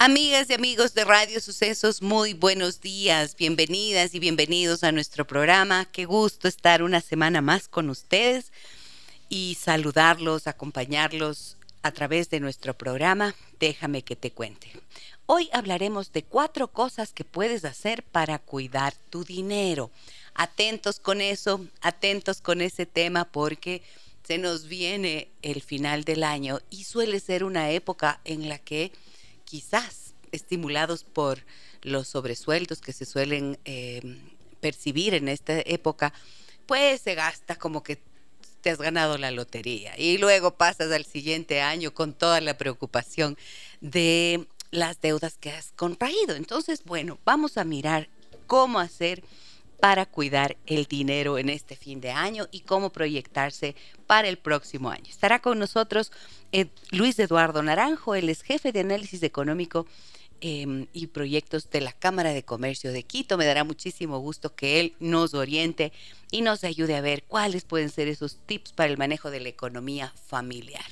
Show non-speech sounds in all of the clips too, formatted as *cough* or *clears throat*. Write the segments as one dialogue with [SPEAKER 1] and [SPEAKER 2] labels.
[SPEAKER 1] Amigas y amigos de Radio Sucesos, muy buenos días, bienvenidas y bienvenidos a nuestro programa. Qué gusto estar una semana más con ustedes y saludarlos, acompañarlos a través de nuestro programa. Déjame que te cuente. Hoy hablaremos de cuatro cosas que puedes hacer para cuidar tu dinero. Atentos con eso, atentos con ese tema porque se nos viene el final del año y suele ser una época en la que quizás estimulados por los sobresueldos que se suelen eh, percibir en esta época, pues se gasta como que te has ganado la lotería y luego pasas al siguiente año con toda la preocupación de las deudas que has contraído. Entonces, bueno, vamos a mirar cómo hacer para cuidar el dinero en este fin de año y cómo proyectarse para el próximo año. Estará con nosotros eh, Luis Eduardo Naranjo, él es jefe de análisis económico em, y proyectos de la Cámara de Comercio de Quito. Me dará muchísimo gusto que él nos oriente y nos ayude a ver cuáles pueden ser esos tips para el manejo de la economía familiar.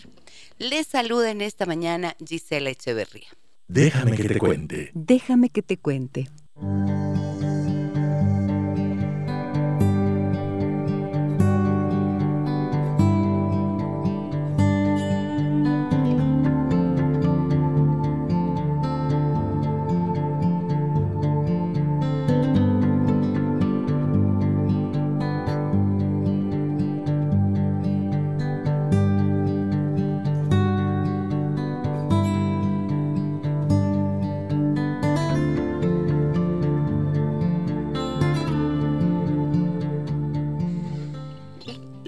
[SPEAKER 1] Les saluda en esta mañana Gisela Echeverría.
[SPEAKER 2] Déjame que te cuente.
[SPEAKER 1] Déjame que te cuente.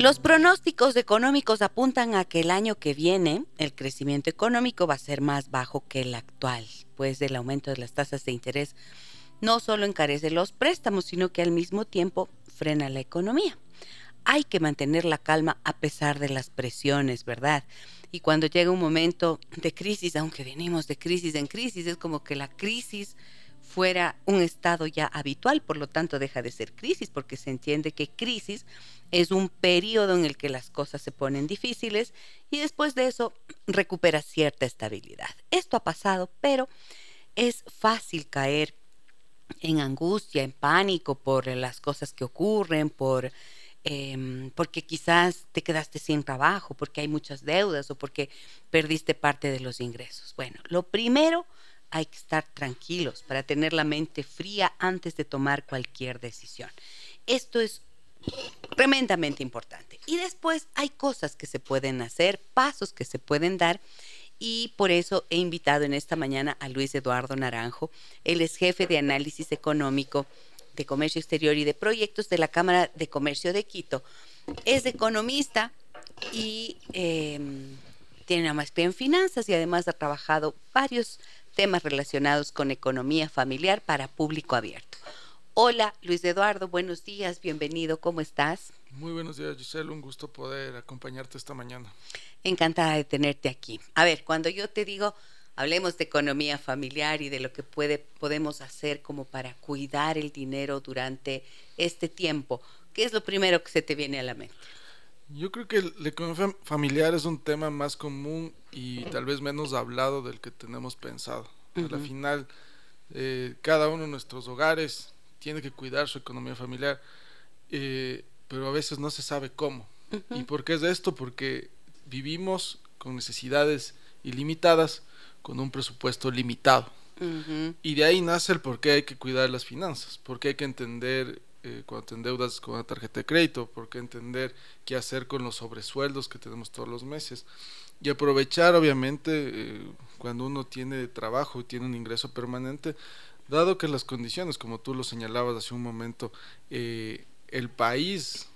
[SPEAKER 1] Los pronósticos económicos apuntan a que el año que viene el crecimiento económico va a ser más bajo que el actual, pues el aumento de las tasas de interés no solo encarece los préstamos, sino que al mismo tiempo frena la economía. Hay que mantener la calma a pesar de las presiones, ¿verdad? Y cuando llega un momento de crisis, aunque venimos de crisis en crisis, es como que la crisis fuera un estado ya habitual, por lo tanto deja de ser crisis, porque se entiende que crisis es un periodo en el que las cosas se ponen difíciles y después de eso recupera cierta estabilidad. Esto ha pasado, pero es fácil caer en angustia, en pánico por las cosas que ocurren, por em, porque quizás te quedaste sin trabajo, porque hay muchas deudas o porque perdiste parte de los ingresos. Bueno, lo primero hay que estar tranquilos para tener la mente fría antes de tomar cualquier decisión. Esto es tremendamente importante. Y después hay cosas que se pueden hacer, pasos que se pueden dar. Y por eso he invitado en esta mañana a Luis Eduardo Naranjo. Él es jefe de análisis económico de comercio exterior y de proyectos de la Cámara de Comercio de Quito. Es economista y em, tiene una maestría en finanzas y además ha trabajado varios temas relacionados con economía familiar para público abierto. Hola, Luis Eduardo, buenos días, bienvenido, ¿cómo estás?
[SPEAKER 3] Muy buenos días, Giselle, un gusto poder acompañarte esta mañana.
[SPEAKER 1] Encantada de tenerte aquí. A ver, cuando yo te digo, hablemos de economía familiar y de lo que puede, podemos hacer como para cuidar el dinero durante este tiempo, ¿qué es lo primero que se te viene a la mente?
[SPEAKER 3] Yo creo que la economía familiar es un tema más común y tal vez menos hablado del que tenemos pensado. Al final, eh, cada uno de nuestros hogares tiene que cuidar su economía familiar, eh, pero a veces no se sabe cómo. ¿Y por qué es esto? Porque vivimos con necesidades ilimitadas, con un presupuesto limitado. Y de ahí nace el por qué hay que cuidar las finanzas, por qué hay que entender eh, cuando te endeudas con una tarjeta de crédito, por qué entender qué hacer con los sobresueldos que tenemos todos los meses. Y aprovechar obviamente eh, cuando uno tiene trabajo y tiene un ingreso permanente, dado que las condiciones, como tú lo señalabas hace un momento, eh, el país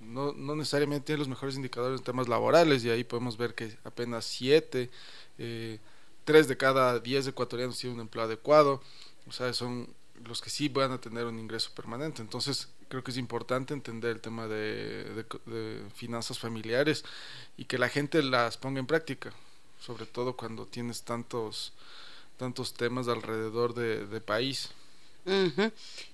[SPEAKER 3] no, no, necesariamente tiene los mejores indicadores en temas laborales y ahí podemos ver que apenas siete, eh, tres de cada diez ecuatorianos tienen un empleo adecuado, o sea, son los que sí van a tener un ingreso permanente. Entonces, creo que es importante entender el tema de, finanzas familiares y que la gente las ponga en práctica, sobre todo cuando tienes tantos, tantos temas alrededor de, país.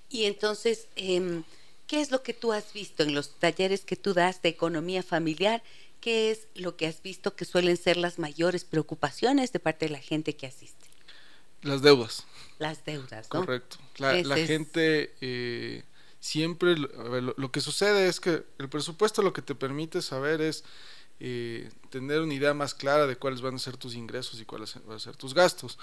[SPEAKER 1] Y entonces, em, ¿qué es lo que tú has visto en los talleres que tú das de economía familiar? ¿Qué es lo que has visto que suelen ser las mayores preocupaciones de parte de la gente que asiste?
[SPEAKER 3] Las deudas.
[SPEAKER 1] Las deudas, ¿no?
[SPEAKER 3] Correcto. La, gente eh, siempre, lo, que sucede es que el presupuesto lo que te permite saber es eh, tener una idea más clara de cuáles van a ser tus ingresos y cuáles van a ser tus gastos.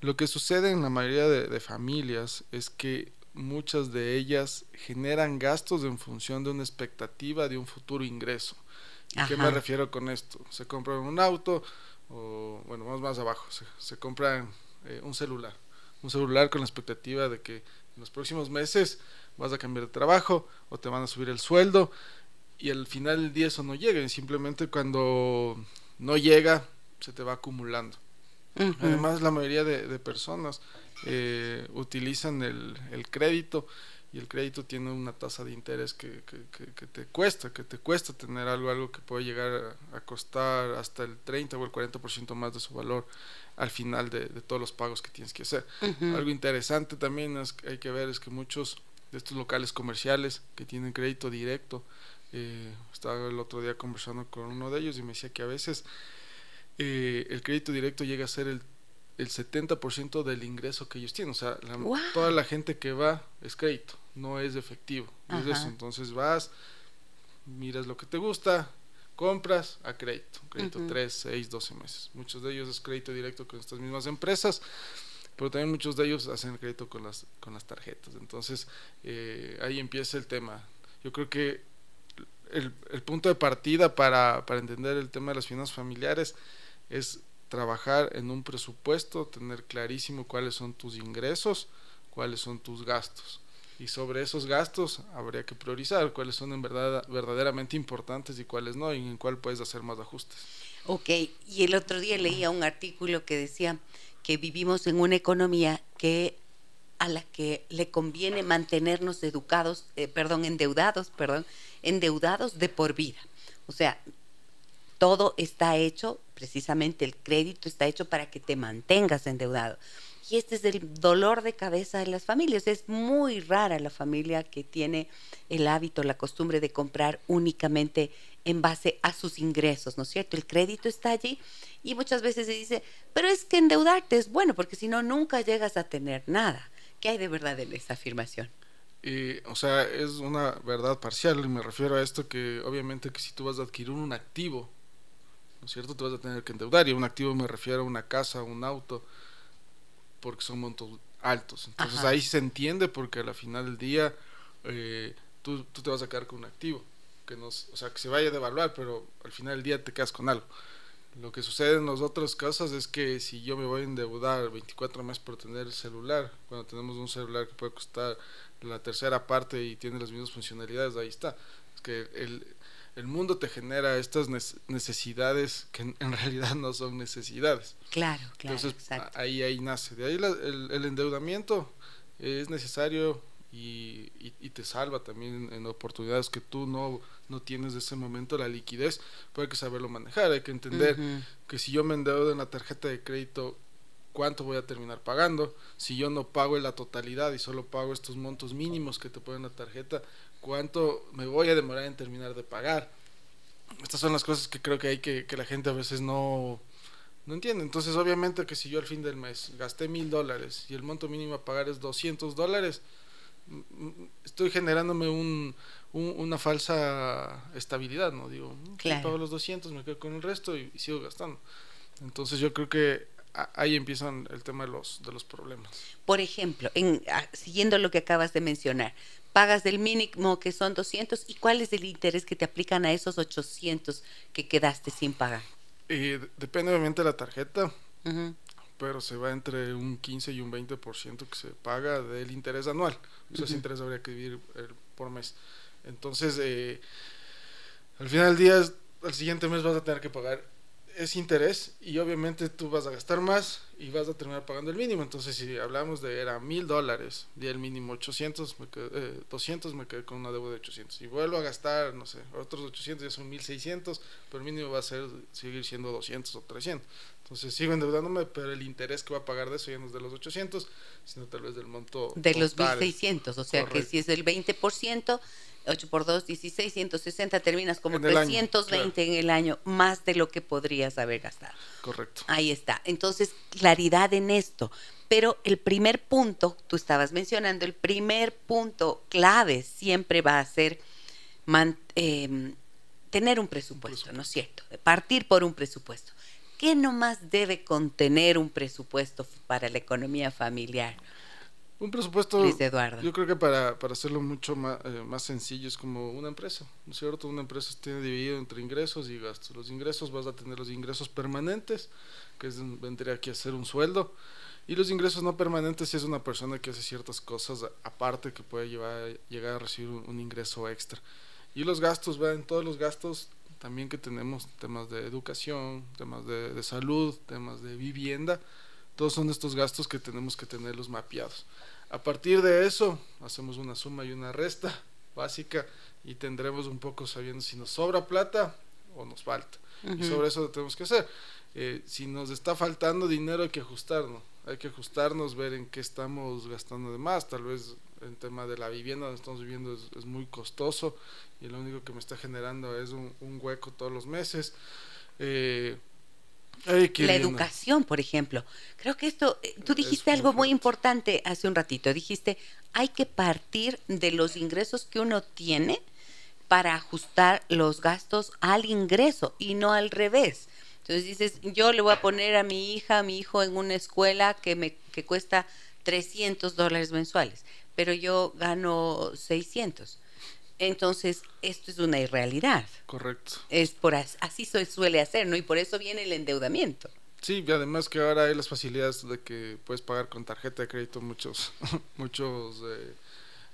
[SPEAKER 3] Lo que sucede en la mayoría de, familias es que muchas de ellas generan gastos en función de una expectativa de un futuro ingreso. ¿A qué me refiero con esto? Se compran un auto, o bueno, vamos más abajo, se, se compran eh, un celular. Un celular con la expectativa de que en los próximos meses vas a cambiar de trabajo o te van a subir el sueldo y al final del día eso no llega. Y simplemente cuando no llega, se te va acumulando. Además, la mayoría de, personas eh, utilizan el, el, crédito y el crédito tiene una tasa de interés que, que, te cuesta, que te cuesta tener algo, algo que puede llegar a, costar hasta el 30 o el 40% más de su valor al final de, todos los pagos que tienes que hacer. Algo interesante también es, hay que ver es que muchos de estos locales comerciales que tienen crédito directo, eh, estaba el otro día conversando con uno de ellos y me decía que a veces eh, el crédito directo llega a ser el el 70% del ingreso que ellos tienen. O sea, toda la gente que va es crédito, no es efectivo. Entonces vas, miras lo que te gusta, compras a crédito. Crédito 3, 6, 12 meses. Muchos de ellos es crédito directo con estas mismas empresas, pero también muchos de ellos hacen crédito con las, con las tarjetas. Entonces eh, ahí empieza el tema. Yo creo que el, el punto de partida para, para entender el tema de las finanzas familiares es trabajar en un presupuesto, tener clarísimo cuáles son tus ingresos, cuáles son tus gastos. Y sobre esos gastos habría que priorizar cuáles son en verdad verdaderamente importantes y cuáles no, y en cuál puedes hacer más ajustes.
[SPEAKER 1] Ok, y el otro día leía un artículo que decía que vivimos en una economía que a la que le conviene mantenernos educados, eh, perdón, endeudados, perdón, endeudados de por vida. O sea, todo está hecho, precisamente el crédito está hecho para que te mantengas endeudado. Y este es el dolor de cabeza de las familias. Es muy rara la familia que tiene el hábito, la costumbre de comprar únicamente en base a sus ingresos, ¿no es cierto? El crédito está allí y muchas veces se dice, pero es que endeudarte es bueno porque si no, nunca llegas a tener nada. ¿Qué hay de verdad en esa afirmación?
[SPEAKER 3] o sea, es una verdad parcial y me refiero a esto que obviamente que si tú vas a adquirir un activo, cierto? Te vas a tener que endeudar y un activo me refiero a una casa, un auto, porque son montos altos. Entonces ahí se entiende porque al final del día eh, tú, tú, te vas a quedar con un activo, que nos, o sea, que se vaya a devaluar, pero al final del día te quedas con algo. Lo que sucede en los otros casos es que si yo me voy a endeudar 24 meses por tener el celular, cuando tenemos un celular que puede costar la tercera parte y tiene las mismas funcionalidades, ahí está. Es que el, el mundo te genera estas necesidades que en, realidad no son necesidades.
[SPEAKER 1] Claro, claro.
[SPEAKER 3] Entonces ahí, ahí nace. De ahí el, endeudamiento es necesario y, te salva también en oportunidades que tú no, no tienes de ese momento la liquidez, pero hay que saberlo manejar, hay que entender que si yo me endeudo en la tarjeta de crédito, cuánto voy a terminar pagando, si yo no pago en la totalidad y solo pago estos montos mínimos que te ponen la tarjeta, cuánto me voy a demorar en terminar de pagar. Estas son las cosas que creo que hay que, que la gente a veces no, no entiende. Entonces, obviamente que si yo al fin del mes gasté mil dólares y el monto mínimo a pagar es 200 dólares, estoy generándome un, una falsa estabilidad, ¿no? Digo, mm, claro. pago los 200, me quedo con el resto y, sigo gastando. Entonces yo creo que ahí empiezan el tema de los, de los problemas.
[SPEAKER 1] Por ejemplo, en, siguiendo lo que acabas de mencionar, pagas del mínimo que son 200 y cuál es el interés que te aplican a esos 800 que quedaste sin pagar.
[SPEAKER 3] Eh, depende obviamente de la tarjeta, pero se va entre un 15 y un 20% que se paga del interés anual. ese interés habría que dividir eh, por mes. Entonces, eh, al final del día, al siguiente mes vas a tener que pagar es interés y obviamente tú vas a gastar más y vas a terminar pagando el mínimo. Entonces, si hablamos de era mil dólares y el mínimo 800, me quedé, 200, eh, me quedé con una deuda de 800. Y vuelvo a gastar, no sé, otros 800 ya son 1600, pero el mínimo va a ser seguir siendo 200 o 300. Entonces sigo endeudándome, pero el interés que va a pagar de eso ya no es de los 800, sino tal vez del monto.
[SPEAKER 1] De los 1600, o sea que si es el 20%, 8 por 2, 16, 160, terminas como 320 en el año, más de lo que podrías haber gastado.
[SPEAKER 3] Correcto.
[SPEAKER 1] Ahí está. Entonces, claridad en esto. Pero el primer punto, tú estabas mencionando, el primer punto clave siempre va a ser em, tener un presupuesto, ¿no es cierto? Partir por un presupuesto. ¿Qué nomás debe contener un presupuesto para la economía familiar?
[SPEAKER 3] Un presupuesto, yo creo que para, para hacerlo mucho más, eh, más sencillo es como una empresa, ¿no es cierto? Una empresa tiene dividido entre ingresos y gastos. Los ingresos vas a tener los ingresos permanentes, que es, vendría aquí a ser un sueldo, y los ingresos no permanentes si es una persona que hace ciertas cosas aparte que puede llevar, llegar a recibir un, ingreso extra. Y los gastos, vean, todos los gastos también que tenemos, temas de educación, temas de, de salud, temas de vivienda, todos son estos gastos que tenemos que tenerlos mapeados. A partir de eso, hacemos una suma y una resta básica y tendremos un poco sabiendo si nos sobra plata o nos falta. Y sobre eso lo tenemos que hacer. Eh, si nos está faltando dinero hay que ajustarnos. Hay que ajustarnos, ver en qué estamos gastando de más. Tal vez el tema de la vivienda donde estamos viviendo es, muy costoso y lo único que me está generando es un, un hueco todos los meses. Eh,
[SPEAKER 1] la educación, por ejemplo. Creo que esto, eh, tú dijiste algo muy importante hace un ratito. Dijiste, hay que partir de los ingresos que uno tiene para ajustar los gastos al ingreso y no al revés. Entonces dices, yo le voy a poner a mi hija, a mi hijo en una escuela que me que cuesta 300 dólares mensuales, pero yo gano 600. Entonces, esto es una irrealidad.
[SPEAKER 3] Correcto.
[SPEAKER 1] Es por así se suele hacer, ¿no? Y por eso viene el endeudamiento.
[SPEAKER 3] Sí, y además que ahora hay las facilidades de que puedes pagar con tarjeta de crédito muchos *laughs* muchos eh,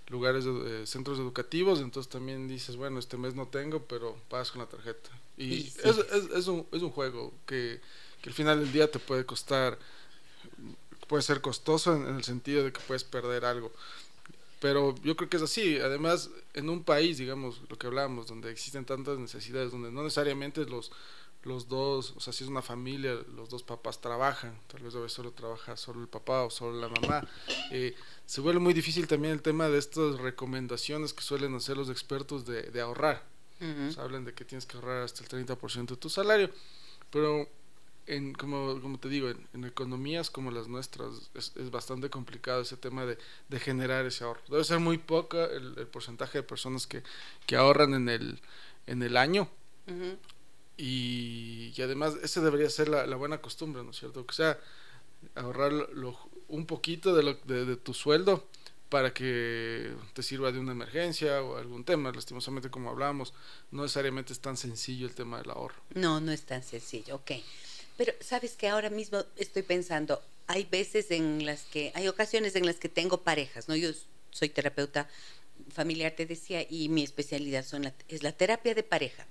[SPEAKER 3] lugares, de, centros educativos, entonces también dices, bueno, este mes no tengo, pero pagas con la tarjeta. Y es, es, un, es un juego que, que al final del día te puede costar, puede ser costoso en el sentido de que puedes perder algo. Pero yo creo que es así. Además, en un país, digamos, lo que hablábamos, donde existen tantas necesidades, donde no necesariamente los, los dos, o sea, si es una familia, los dos papás trabajan, tal vez a veces solo trabaja solo el papá o solo la mamá, eh, se vuelve muy difícil también el tema de estas recomendaciones que suelen hacer los expertos de, de ahorrar. hablan de que tienes que ahorrar hasta el 30% de tu salario, pero en, como, como te digo, en, economías como las nuestras es, es bastante complicado ese tema de, de, generar ese ahorro. Debe ser muy poca el, el, porcentaje de personas que, que ahorran en el, en el año. y, y, además, ese debería ser la, la, buena costumbre, ¿no es cierto? Que sea, ahorrar lo, un poquito de, lo, de, de tu sueldo para que te sirva de una emergencia o algún tema. Lastimosamente, como hablábamos, no necesariamente es tan sencillo el tema del ahorro.
[SPEAKER 1] No, no es tan sencillo, ok. Pero sabes que ahora mismo estoy pensando, hay veces en las que, hay ocasiones en las que tengo parejas, ¿no? Yo soy terapeuta familiar, te decía, y mi especialidad son es la terapia de pareja.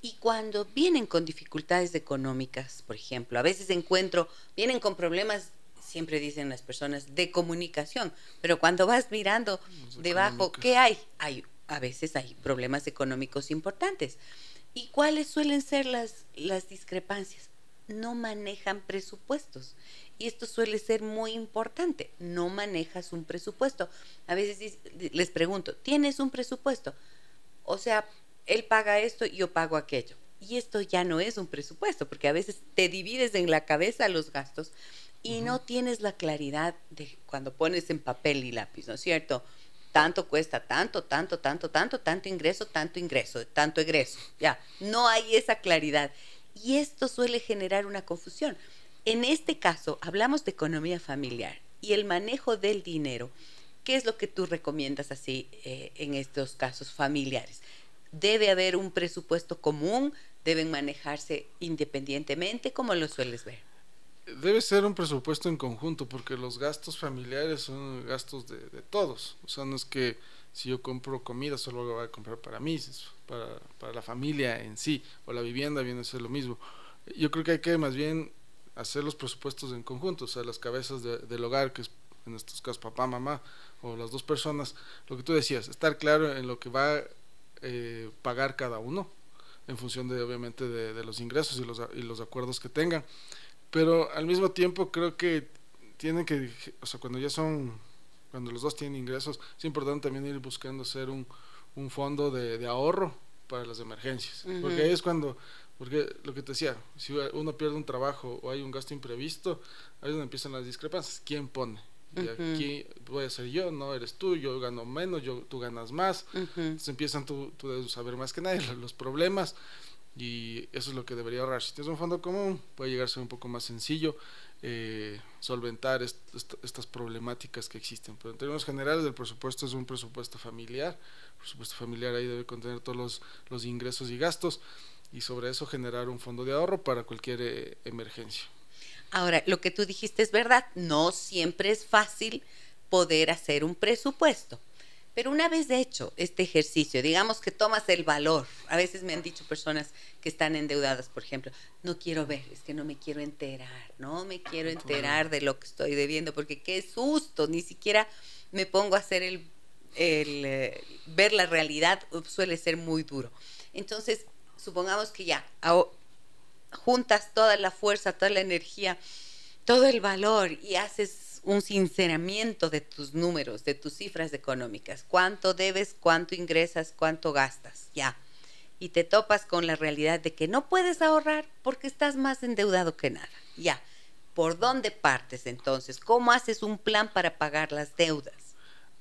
[SPEAKER 1] Y cuando vienen con dificultades económicas, por ejemplo, a veces encuentro, vienen con problemas, siempre dicen las personas, de comunicación, pero cuando vas mirando debajo, ¿qué hay? Hay a veces hay problemas económicos importantes. ¿Y cuáles suelen ser las, las discrepancias? No manejan presupuestos. Y esto suele ser muy importante. No manejas un presupuesto. A veces les pregunto, ¿tienes un presupuesto? O sea, él paga esto y yo pago aquello. Y esto ya no es un presupuesto, porque a veces te divides en la cabeza los gastos y no tienes la claridad de cuando pones en papel y lápiz, ¿no es cierto? Tanto cuesta, tanto, tanto, tanto, tanto, tanto ingreso, tanto ingreso, tanto egreso. Ya, no hay esa claridad y esto suele generar una confusión. En este caso, hablamos de economía familiar y el manejo del dinero. ¿Qué es lo que tú recomiendas así eh, en estos casos familiares? ¿Debe haber un presupuesto común? ¿Deben manejarse independientemente? ¿Cómo lo sueles ver?
[SPEAKER 3] Debe ser un presupuesto en conjunto porque los gastos familiares son gastos de, de todos. O sea, no es que si yo compro comida solo lo voy a comprar para mí, para, para la familia en sí, o la vivienda viene a ser lo mismo. yo creo que hay que más bien hacer los presupuestos en conjunto, o sea, las cabezas del hogar, que es en estos casos papá, mamá o las dos personas, lo que tú decías, estar claro en lo que va a eh, pagar cada uno, en función de obviamente de, los ingresos y los, y los acuerdos que tengan. Pero al mismo tiempo creo que tienen que, o sea, cuando ya son, cuando los dos tienen ingresos, es importante también ir buscando hacer un, un fondo de, de ahorro para las emergencias. Porque ahí es cuando, porque lo que te decía, si uno pierde un trabajo o hay un gasto imprevisto, ahí es donde empiezan las discrepancias. ¿Quién pone? Y aquí voy a ser yo, no eres tú, yo gano menos, yo, tú ganas más. Entonces empiezan tú, tú debes saber más que nadie *laughs* los problemas y eso es lo que debería ahorrar. Si tienes un fondo común, puede llegar a ser un poco más sencillo eh, solventar estas problemáticas que existen. Pero en términos generales, el presupuesto es un presupuesto familiar. El presupuesto familiar ahí debe contener todos los, los ingresos y gastos y sobre eso generar un fondo de ahorro para cualquier eh, emergencia.
[SPEAKER 1] Ahora, lo que tú dijiste es verdad, no siempre es fácil poder hacer un presupuesto. Pero una vez hecho este ejercicio, digamos que tomas el valor, a veces me han dicho personas que están endeudadas, por ejemplo, no quiero ver, es que no me quiero enterar, no me quiero enterar de lo que estoy debiendo, porque qué susto, ni siquiera me pongo a hacer el, el eh, ver la realidad, suele ser muy duro. Entonces, supongamos que ya juntas toda la fuerza, toda la energía, todo el valor y haces un sinceramiento de tus números, de tus cifras económicas. ¿Cuánto debes, cuánto ingresas, cuánto gastas? Ya. Y te topas con la realidad de que no puedes ahorrar porque estás más endeudado que nada. Ya. ¿Por dónde partes entonces? ¿Cómo haces un plan para pagar las deudas?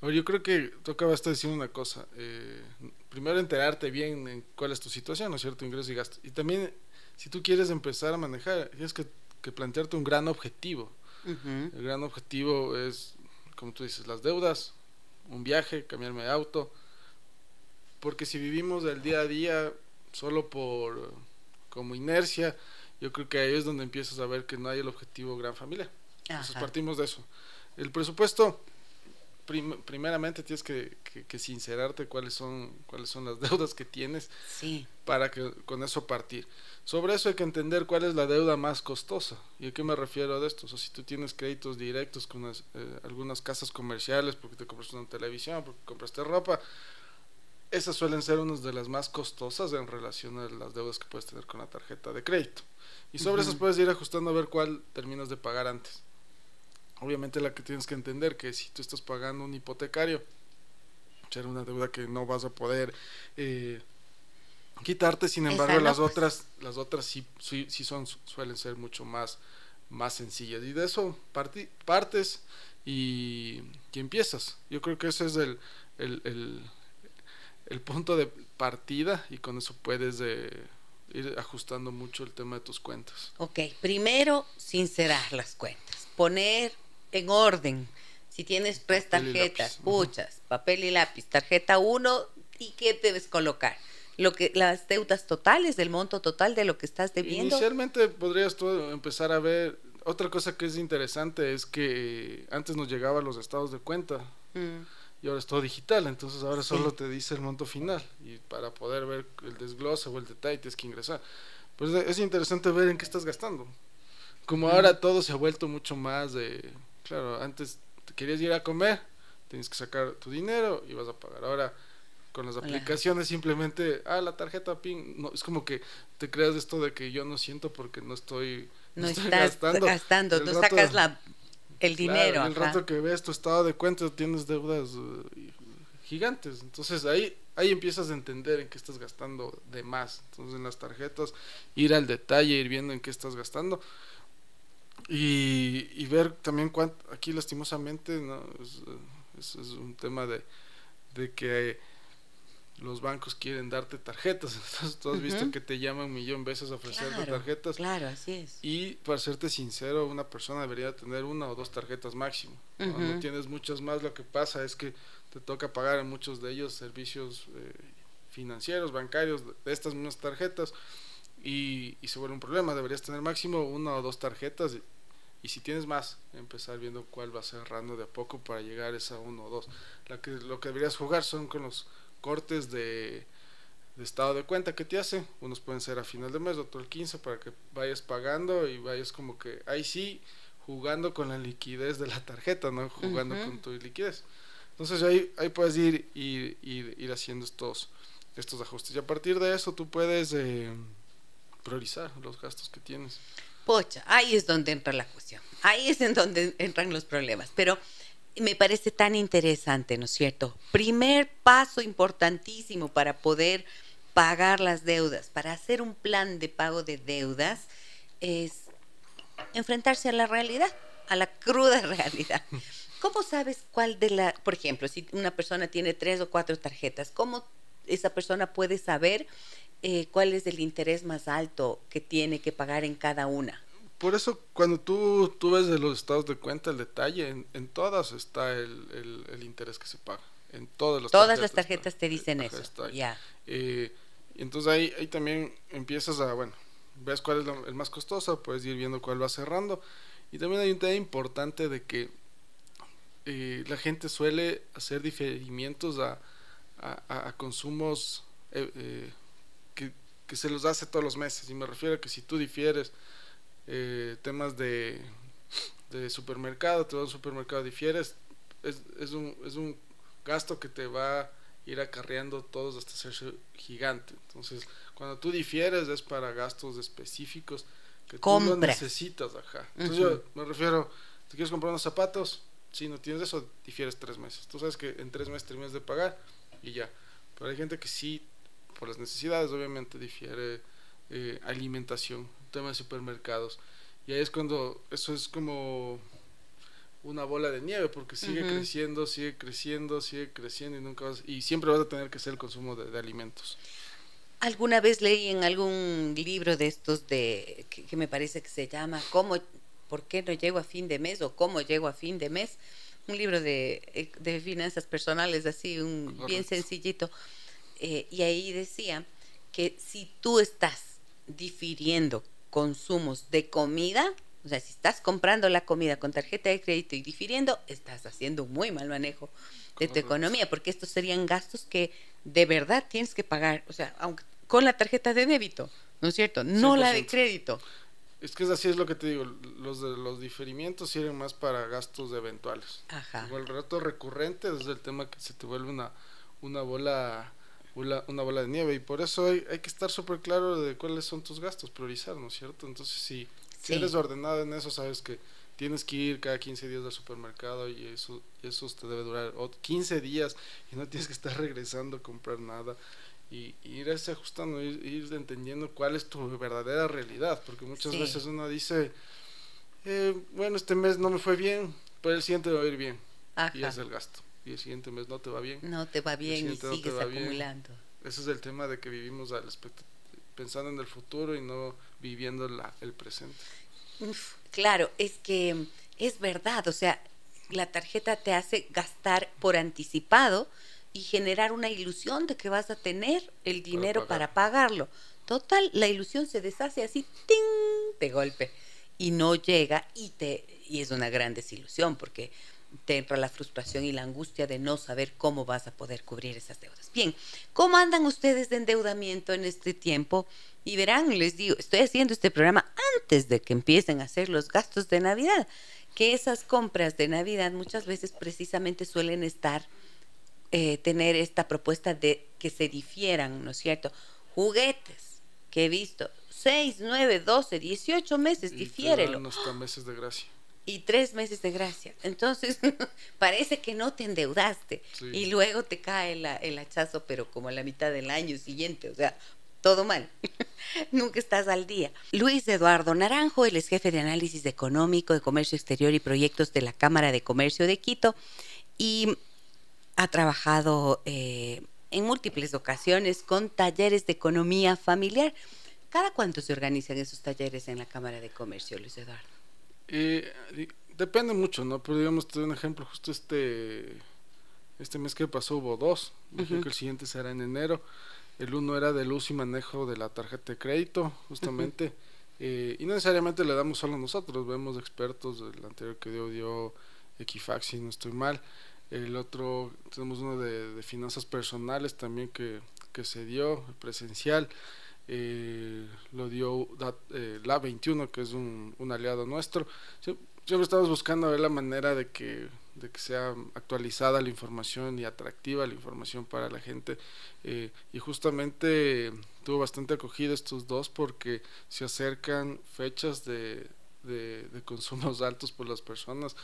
[SPEAKER 3] Yo creo que acabas de decir una cosa. Eh, primero enterarte bien en cuál es tu situación, ¿no es cierto? Ingresos y gastos. Y también si tú quieres empezar a manejar, tienes que, plantearte un gran objetivo. El gran objetivo es, como tú dices, las deudas, un viaje, cambiarme de auto. Porque si vivimos del día a día solo por como inercia, yo creo que ahí es donde empiezas a ver que no hay el objetivo gran familia. Entonces partimos de eso. El presupuesto, primeramente tienes que, que, sincerarte cuáles son, cuáles son las *laughs* deudas que tienes para que con eso partir. Sobre eso hay que entender cuál es la deuda más costosa. ¿Y a qué me refiero a esto? O sea, si tú tienes créditos directos con eh, algunas casas comerciales porque te compraste una televisión, porque compraste ropa, esas suelen ser unas de las más costosas en relación a las deudas que puedes tener con la tarjeta de crédito. Y sobre esas puedes ir ajustando a ver cuál terminas de pagar antes. Obviamente la que tienes que entender que si tú estás pagando un hipotecario, será una deuda que no vas a poder... Eh, quitarte, sin embargo, las otras, las otras sí, sí, sí, son, suelen ser mucho más, más sencillas. Y de eso partes y, y, empiezas. Yo creo que ese es el, el, el, el punto de partida y con eso puedes de, ir ajustando mucho el tema de tus cuentas.
[SPEAKER 1] Ok, primero sincerar las cuentas, poner en orden. Si tienes tres tarjetas, puchas, papel y lápiz, tarjeta 1, ¿y qué debes colocar? lo que las deudas totales, del monto total de lo que estás debiendo.
[SPEAKER 3] Inicialmente podrías tú empezar a ver, otra cosa que es interesante es que antes nos llegaban los estados de cuenta mm. y ahora es todo digital, entonces ahora solo te dice el monto final y para poder ver el desglose o el detalle tienes que ingresar. Pues es interesante ver en qué estás gastando. Como ahora todo se ha vuelto mucho más de, claro, antes te querías ir a comer, tienes que sacar tu dinero y vas a pagar. Ahora con las aplicaciones simplemente, ah, la tarjeta PIN, no, es como que te creas esto de que yo no siento porque no estoy,
[SPEAKER 1] no, estás gastando, no sacas la, el dinero.
[SPEAKER 3] el rato que ves tu estado de cuenta tienes deudas uh, gigantes, entonces ahí ahí empiezas a entender en qué estás gastando de más. Entonces en las tarjetas ir al detalle, ir viendo en qué estás gastando. Y, y ver también cuánto, aquí lastimosamente, ¿no? es, es un tema de, de que los bancos quieren darte tarjetas. *laughs* Entonces, tú has visto que te llaman un millón de veces a ofrecerte tarjetas.
[SPEAKER 1] Claro, así es.
[SPEAKER 3] Y para serte sincero, una persona debería tener una o dos tarjetas máximo. Cuando tienes muchas más, lo que pasa es que te toca pagar en muchos de ellos servicios eh, financieros, bancarios, de estas mismas tarjetas. Y, y se vuelve un problema. Deberías tener máximo una o dos tarjetas. Y, si tienes más, empezar viendo cuál va cerrando de a poco para llegar a esa uno o dos. La que, lo que deberías jugar son con los cortes de, estado de cuenta que te hace. Unos pueden ser a final de mes, otro el 15 para que vayas pagando y vayas como que ahí sí jugando con la liquidez de la tarjeta, ¿no? Jugando con tu liquidez. Entonces ahí, ahí puedes ir, ir, ir, haciendo estos, estos ajustes. Y a partir de eso tú puedes eh, priorizar los gastos que tienes.
[SPEAKER 1] Pocha, ahí es donde entra la cuestión. Ahí es en donde entran los problemas. Pero me parece tan interesante, ¿no es cierto? Primer paso importantísimo para poder pagar las deudas, para hacer un plan de pago de deudas, es enfrentarse a la realidad, a la cruda *laughs* realidad. ¿Cómo sabes cuál de la, por ejemplo, si una persona tiene tres o cuatro tarjetas, cómo esa persona puede saber eh, cuál es el interés más alto que tiene que pagar en cada una?
[SPEAKER 3] Por eso cuando tú, tú ves de los estados de cuenta el detalle, en, todas está el, el, interés que se paga. En todas las
[SPEAKER 1] todas las tarjetas te dicen eso. Ya.
[SPEAKER 3] Eh, entonces ahí, ahí también empiezas a, bueno, ves cuál es el más costoso, puedes ir viendo cuál va cerrando. Y también hay un tema importante de que eh, la gente suele hacer diferimientos a, a, consumos eh, eh, que, que, se los hace todos los meses. Y me refiero a que si tú difieres temas de, de supermercado, te vas a un supermercado, difieres, es, es, un, es un gasto que te va a ir acarreando todos hasta ser gigante. Entonces, cuando tú difieres es para gastos específicos que tú no necesitas, ajá. Entonces yo me refiero, ¿te quieres comprar unos zapatos? Si no tienes eso, difieres tres meses. Tú sabes que en tres meses terminas de pagar y ya. Pero hay gente que sí, por las necesidades, obviamente difiere eh, alimentación, tema de supermercados. Y ahí es cuando eso es como una bola de nieve porque sigue creciendo, sigue creciendo, sigue creciendo y nunca vas, y siempre vas a tener que hacer el consumo de alimentos.
[SPEAKER 1] Alguna vez leí en algún libro de estos de que, me parece que se llama ¿Cómo, por qué no llego a fin de mes o cómo llego a fin de mes? Un libro de, eh, de finanzas personales así, un bien sencillito. Eh, y ahí decía que si tú estás difiriendo consumos de comida, o sea, si estás comprando la comida con tarjeta de crédito y difiriendo, estás haciendo un muy mal manejo de tu economía, porque estos serían gastos que de verdad tienes que pagar, o sea, aunque con la tarjeta de débito, ¿no es cierto? No la de crédito.
[SPEAKER 3] Es que es así es lo que te digo, los de los diferimientos sirven más para gastos eventuales. Ajá. el rato recurrente es el tema que se te vuelve una, una bola una, bola de nieve. Y por eso hay, hay que estar súper claro de cuáles son tus gastos, priorizar, ¿no es cierto? Entonces si, si eres ordenado en eso, sabes que tienes que ir cada 15 días al supermercado y eso, eso te debe durar 15 días y no tienes que estar regresando a comprar nada. Y, irse ajustando, ir, entendiendo cuál es tu verdadera realidad, porque muchas veces uno dice, eh, bueno, este mes no me fue bien, pero el siguiente va a ir bien. Y es el gasto. Y el siguiente mes no te va bien.
[SPEAKER 1] No te va bien y sigues acumulando.
[SPEAKER 3] Ese es el tema de que vivimos al pensando en el futuro y no viviendo la, el presente.
[SPEAKER 1] claro, es que es verdad, o sea, la tarjeta te hace gastar por anticipado y generar una ilusión de que vas a tener el dinero para, pagarlo. Total, la ilusión se deshace así, ¡ting! de golpe y no llega y te y es una gran desilusión porque te entra la frustración y la angustia de no saber cómo vas a poder cubrir esas deudas. Bien, ¿cómo andan ustedes de endeudamiento en este tiempo? Y verán, les digo, estoy haciendo este programa antes de que empiecen a hacer los gastos de Navidad, que esas compras de Navidad muchas veces precisamente suelen estar, eh, tener esta propuesta de que se difieran, ¿no es cierto? Juguetes que he visto, 6, 9, 12, 18 meses, y difiérelo.
[SPEAKER 3] meses de gracia
[SPEAKER 1] y tres meses de gracia. Entonces, *laughs* parece que no te endeudaste y luego te cae el hachazo, pero como a la mitad del año siguiente, o sea, todo mal. *laughs* Nunca estás al día. Luis Eduardo Naranjo, él es jefe de análisis económico de comercio exterior y proyectos de la Cámara de Comercio de Quito y ha trabajado eh, en múltiples ocasiones con talleres de economía familiar. ¿Cada cuánto se organizan esos talleres en la Cámara de Comercio, Luis Eduardo?
[SPEAKER 3] Eh, depende mucho, ¿no? Pero digamos, te doy un ejemplo, justo este, este mes que pasó hubo dos, que el siguiente será en enero. El uno era del uso y manejo de la tarjeta de crédito, justamente. Eh, y no necesariamente le damos solo a nosotros, vemos expertos, el anterior que dio, dio Equifax, si no estoy mal. El otro, tenemos uno de, finanzas personales también que que se dio, presencial, eh, lo dio eh, la 21, que es un, aliado nuestro. Siempre estamos buscando ver la manera de que, de que sea actualizada la información y atractiva la información para la gente. Eh, y justamente tuvo bastante acogida estos dos porque se acercan fechas de, de, consumos *laughs* altos por las personas.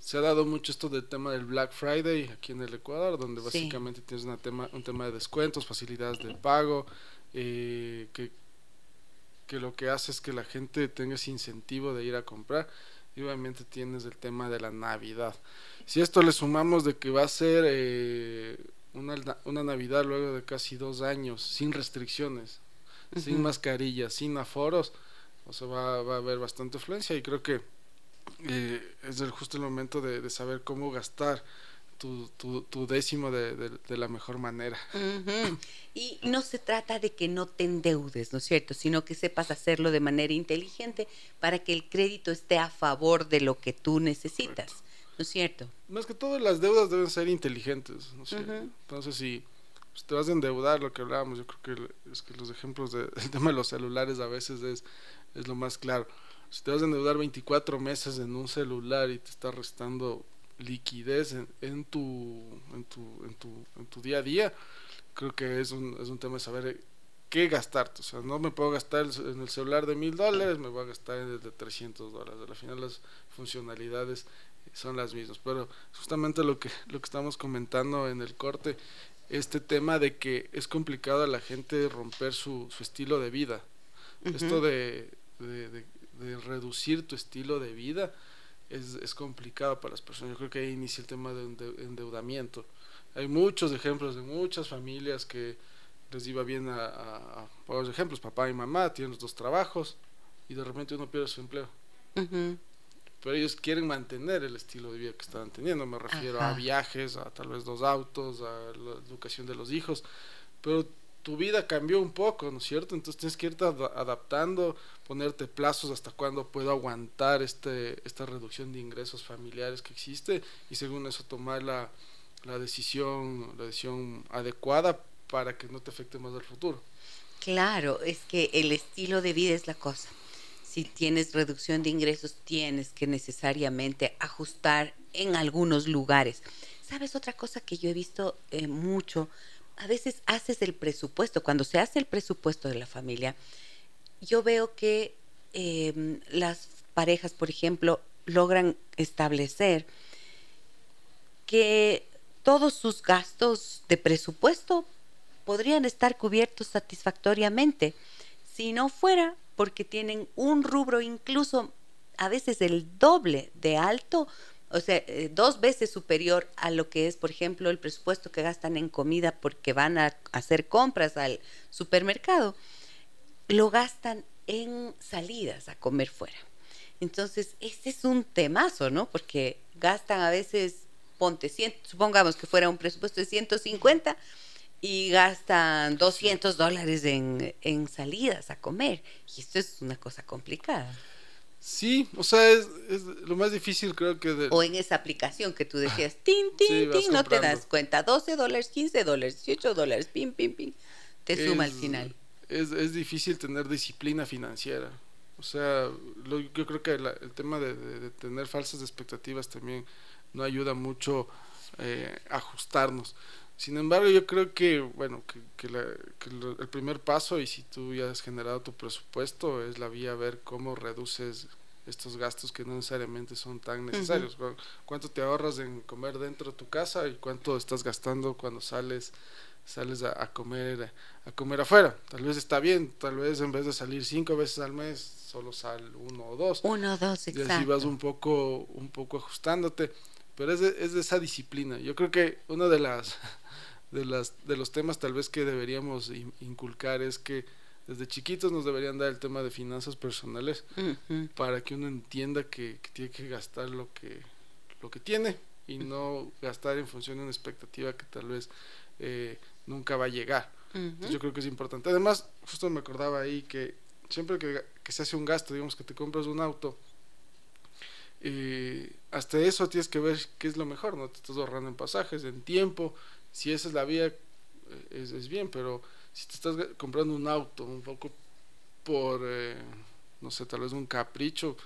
[SPEAKER 3] Se ha dado mucho esto del tema del Black Friday aquí en el Ecuador, donde básicamente tienes una tema, un tema de descuentos, facilidades de pago, eh, que, que lo que hace es que la gente tenga ese incentivo de ir a comprar. Y obviamente tienes el tema de la Navidad. Si esto le sumamos de que va a ser eh, una, una Navidad luego de casi dos años, sin restricciones, sin mascarillas, sin aforos, o sea, va, va a haber bastante influencia y creo que eh, es el justo el momento de, de saber cómo gastar tu, tu, décimo de, de, la mejor manera. *laughs*
[SPEAKER 1] Y no se trata de que no te endeudes, ¿no es cierto? Sino que sepas hacerlo de manera inteligente para que el crédito esté a favor de lo que tú necesitas, ¿no es cierto?
[SPEAKER 3] Más que todo las deudas deben ser inteligentes, ¿no es Entonces, si pues, te vas a endeudar, lo que hablábamos, yo creo que es que los ejemplos del tema de los celulares a veces es es lo más claro. Si te vas a endeudar 24 meses en un celular y te está restando liquidez en, en, tu, en, tu, en, tu, en tu día a día, creo que es un, es un tema de saber qué gastarte. O sea, no me puedo gastar en el celular de mil dólares, me voy a gastar en el de 300 dólares. Al final las funcionalidades son las mismas. Pero justamente lo que, lo que estamos comentando en el corte, este tema de que es complicado a la gente romper su, su estilo de vida. Esto de, de, reducir tu estilo de vida es, es, complicado para las personas. Yo creo que ahí inicia el tema de endeudamiento. Hay muchos ejemplos de muchas familias que les iba bien a, a, los ejemplos, papá y mamá tienen los dos trabajos y de repente uno pierde su empleo. Pero ellos quieren mantener el estilo de vida que estaban teniendo. Me refiero a viajes, a tal vez dos autos, a la educación de los hijos. Pero tu vida cambió un poco, ¿no es cierto? Entonces tienes que irte adaptando, ponerte plazos hasta cuándo puedo aguantar este, esta reducción de ingresos familiares que existe y según eso tomar la, la decisión, la decisión adecuada para que no te afecte más al futuro.
[SPEAKER 1] Claro, es que el estilo de vida es la cosa. Si tienes reducción de ingresos, tienes que necesariamente ajustar en algunos lugares. ¿Sabes otra cosa que yo he visto eh, mucho? A veces haces el presupuesto, cuando se hace el presupuesto de la familia, yo veo que em, las parejas, por ejemplo, logran establecer que todos sus gastos de presupuesto podrían estar cubiertos satisfactoriamente. Si no fuera porque tienen un rubro incluso a veces el doble de alto o sea, eh, dos veces superior a lo que es, por ejemplo, el presupuesto que gastan en comida porque van a hacer compras al supermercado, lo gastan en salidas a comer fuera. Entonces, este es un temazo, ¿no? Porque gastan a veces, ponte, supongamos que fuera un presupuesto de 150 y gastan 200 dólares en, en salidas a comer. Y esto es una cosa complicada.
[SPEAKER 3] Sí, o sea, es, es, lo más difícil creo que... De...
[SPEAKER 1] O en esa aplicación que tú decías, tin, tin, tin, no te das cuenta, 12 dólares, 15 dólares, 18 dólares, pim, pim, pim, te suma al final.
[SPEAKER 3] Es, es difícil tener disciplina financiera. O sea, yo creo que el tema de, de, tener falsas expectativas también no ayuda mucho eh, a ajustarnos. Sin embargo, yo creo que, bueno, que, que, el primer paso, y si tú ya has generado tu presupuesto, es la vía a ver cómo reduces estos gastos que no necesariamente son tan necesarios. ¿Cuánto te ahorras en comer dentro de tu casa y cuánto estás gastando cuando sales sales a, comer a comer afuera? Tal vez está bien, tal vez en vez de salir cinco veces al mes, solo sal uno o dos.
[SPEAKER 1] Uno o dos,
[SPEAKER 3] exacto. Y así vas un poco, un poco ajustándote. Pero es de, es de esa disciplina. Yo creo que una de las *laughs* de, las, de los temas tal vez que deberíamos inculcar es que desde chiquitos nos deberían dar el tema de finanzas personales para que uno entienda que, tiene que gastar lo que, lo que tiene y no gastar en función de una expectativa que tal vez eh, nunca va a llegar. yo creo que es importante. Además, justo me acordaba ahí que siempre que, que se hace un gasto, digamos que te compras un auto, eh, hasta eso tienes que ver qué es lo mejor, ¿no? Te estás ahorrando en pasajes, en tiempo, si esa es la vía, eh, es, bien, pero si te estás comprando un auto un poco por, eh, no sé, tal vez un capricho,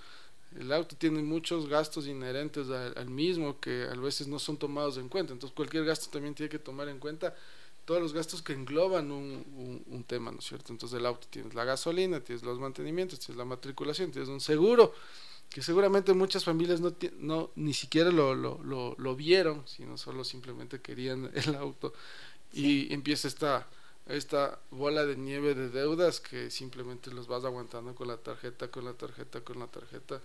[SPEAKER 3] el auto tiene muchos gastos inherentes al, mismo que a veces no son tomados en cuenta. Entonces cualquier gasto también tiene que tomar en cuenta todos los gastos que engloban un, un, tema, ¿no es cierto? Entonces el auto tienes la gasolina, tienes los mantenimientos, tienes la matriculación, tienes un seguro, que seguramente muchas familias no, no ni siquiera lo, lo, lo, vieron, sino solo simplemente querían *laughs* el auto. Y empieza esta, esta bola de nieve de deudas que simplemente los vas aguantando con la tarjeta, con la tarjeta, con la tarjeta.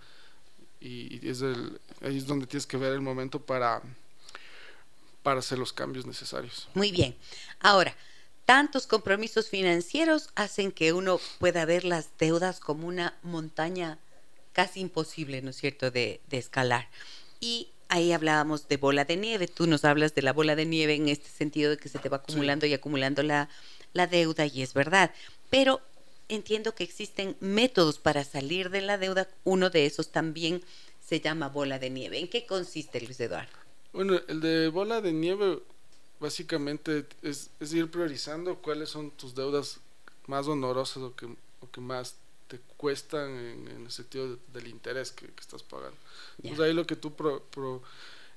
[SPEAKER 3] Y, es el, ahí es donde tienes que ver el momento para para hacer los cambios necesarios.
[SPEAKER 1] Muy bien. Ahora, tantos compromisos financieros hacen que uno pueda ver las deudas como una montaña casi imposible, ¿no es cierto?, de, escalar. Y ahí hablábamos de bola de nieve. Tú nos hablas de la bola de nieve en este sentido de que se te va acumulando y acumulando la, la deuda, y es verdad. Pero entiendo que existen métodos para salir de la deuda. Uno de esos también se llama bola de nieve. ¿En qué consiste, Luis Eduardo?
[SPEAKER 3] Bueno, el de bola de nieve básicamente es, ir priorizando cuáles son tus deudas más honorosas o que, o que más te cuestan en, el sentido del interés que, estás pagando. Pues ahí lo que tú pro,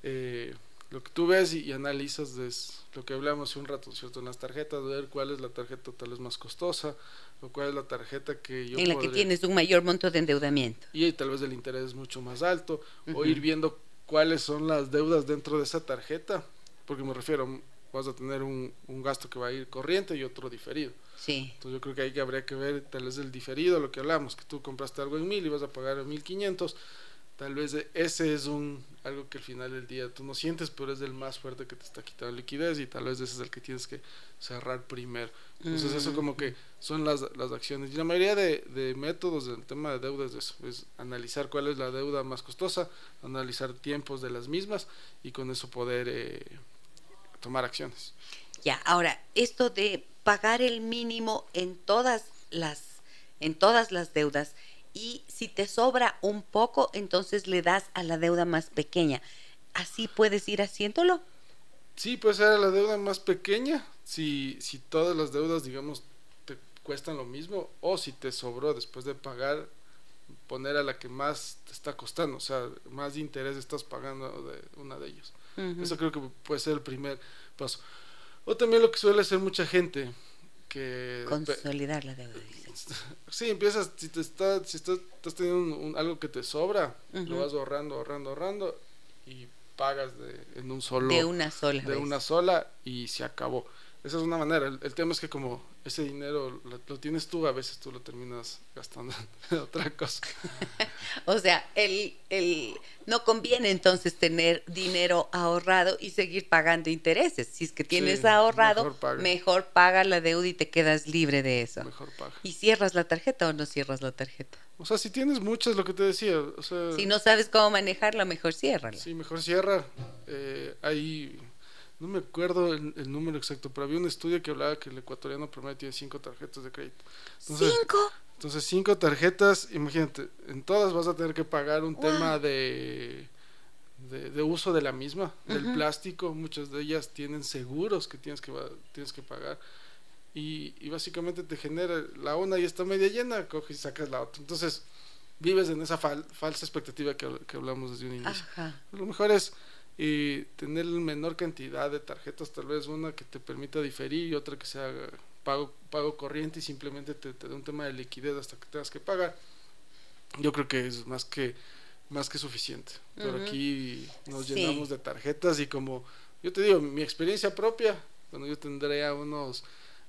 [SPEAKER 3] eh, lo que tú ves y, analizas es lo que hablamos hace un rato, ¿cierto? En las tarjetas, ver cuál es la tarjeta tal vez más costosa o cuál es la tarjeta que yo
[SPEAKER 1] En la que tienes un mayor monto de endeudamiento.
[SPEAKER 3] Y tal vez el interés es mucho más alto o ir viendo cuáles son las deudas dentro de esa tarjeta, porque me refiero, vas a tener un, un gasto que va a ir corriente y otro diferido.
[SPEAKER 1] Sí.
[SPEAKER 3] Entonces yo creo que ahí que habría que ver tal vez el diferido, lo que hablamos, que tú compraste algo en mil y vas a pagar mil quinientos, tal vez ese es un algo que al final del día tú no sientes, pero es el más fuerte que te está quitando liquidez y tal vez ese es el que tienes que cerrar primero. Entonces eso como que son las, las acciones. Y la mayoría de, de métodos del tema de deudas es eso, es analizar cuál es la deuda más costosa, analizar tiempos de las mismas y con eso poder eh, tomar acciones.
[SPEAKER 1] Ya, ahora, esto de pagar el mínimo en todas las, en todas las deudas, y si te sobra un poco, entonces le das a la deuda más pequeña. ¿Así puedes ir haciéndolo?
[SPEAKER 3] Sí, puede ser a la deuda más pequeña, si, si todas las deudas, digamos, te cuestan lo mismo, o si te sobró después de pagar, poner a la que más te está costando, o sea, más interés estás pagando de una de ellos. Eso creo que puede ser el primer paso. O también lo que suele hacer mucha gente, que...
[SPEAKER 1] Consolidar la deuda. *laughs*
[SPEAKER 3] Sí, empiezas, si te está, si estás, teniendo algo que te sobra, lo vas ahorrando, ahorrando, ahorrando y pagas de, en un solo...
[SPEAKER 1] De una sola.
[SPEAKER 3] De una sola y se acabó. Esa es una manera. El, tema es que como ese dinero lo, tienes tú, a veces tú lo terminas gastando *laughs* en otra cosa. *laughs*
[SPEAKER 1] o sea, el, el, no conviene entonces tener dinero ahorrado y seguir pagando intereses. Si es que tienes ahorrado, mejor paga. la deuda y te quedas libre de eso.
[SPEAKER 3] Mejor paga.
[SPEAKER 1] ¿Y cierras la tarjeta o no cierras la tarjeta?
[SPEAKER 3] O sea, si tienes muchas, lo que te decía.
[SPEAKER 1] si no sabes cómo manejarla, mejor ciérrala.
[SPEAKER 3] Sí, mejor cierra. Eh, ahí no me acuerdo el, número exacto, pero había un estudio que hablaba que el ecuatoriano promedio tiene cinco tarjetas de crédito.
[SPEAKER 1] ¿Cinco?
[SPEAKER 3] Entonces, cinco tarjetas, imagínate, en todas vas a tener que pagar un tema de, de, uso de la misma, del plástico. Muchas de ellas tienen seguros que tienes que, tienes que pagar. Y, y básicamente te genera, la una y está media llena, coges y sacas la otra. Entonces, vives en esa falsa expectativa que, que, hablamos desde un inicio. Lo mejor es y tener menor cantidad de tarjetas, tal vez una que te permita diferir y otra que sea pago, pago corriente y simplemente te, te dé un tema de liquidez hasta que tengas que pagar. Yo creo que es más que más que suficiente. Pero aquí nos llenamos de tarjetas y como yo te digo, mi experiencia propia, cuando yo tendré unos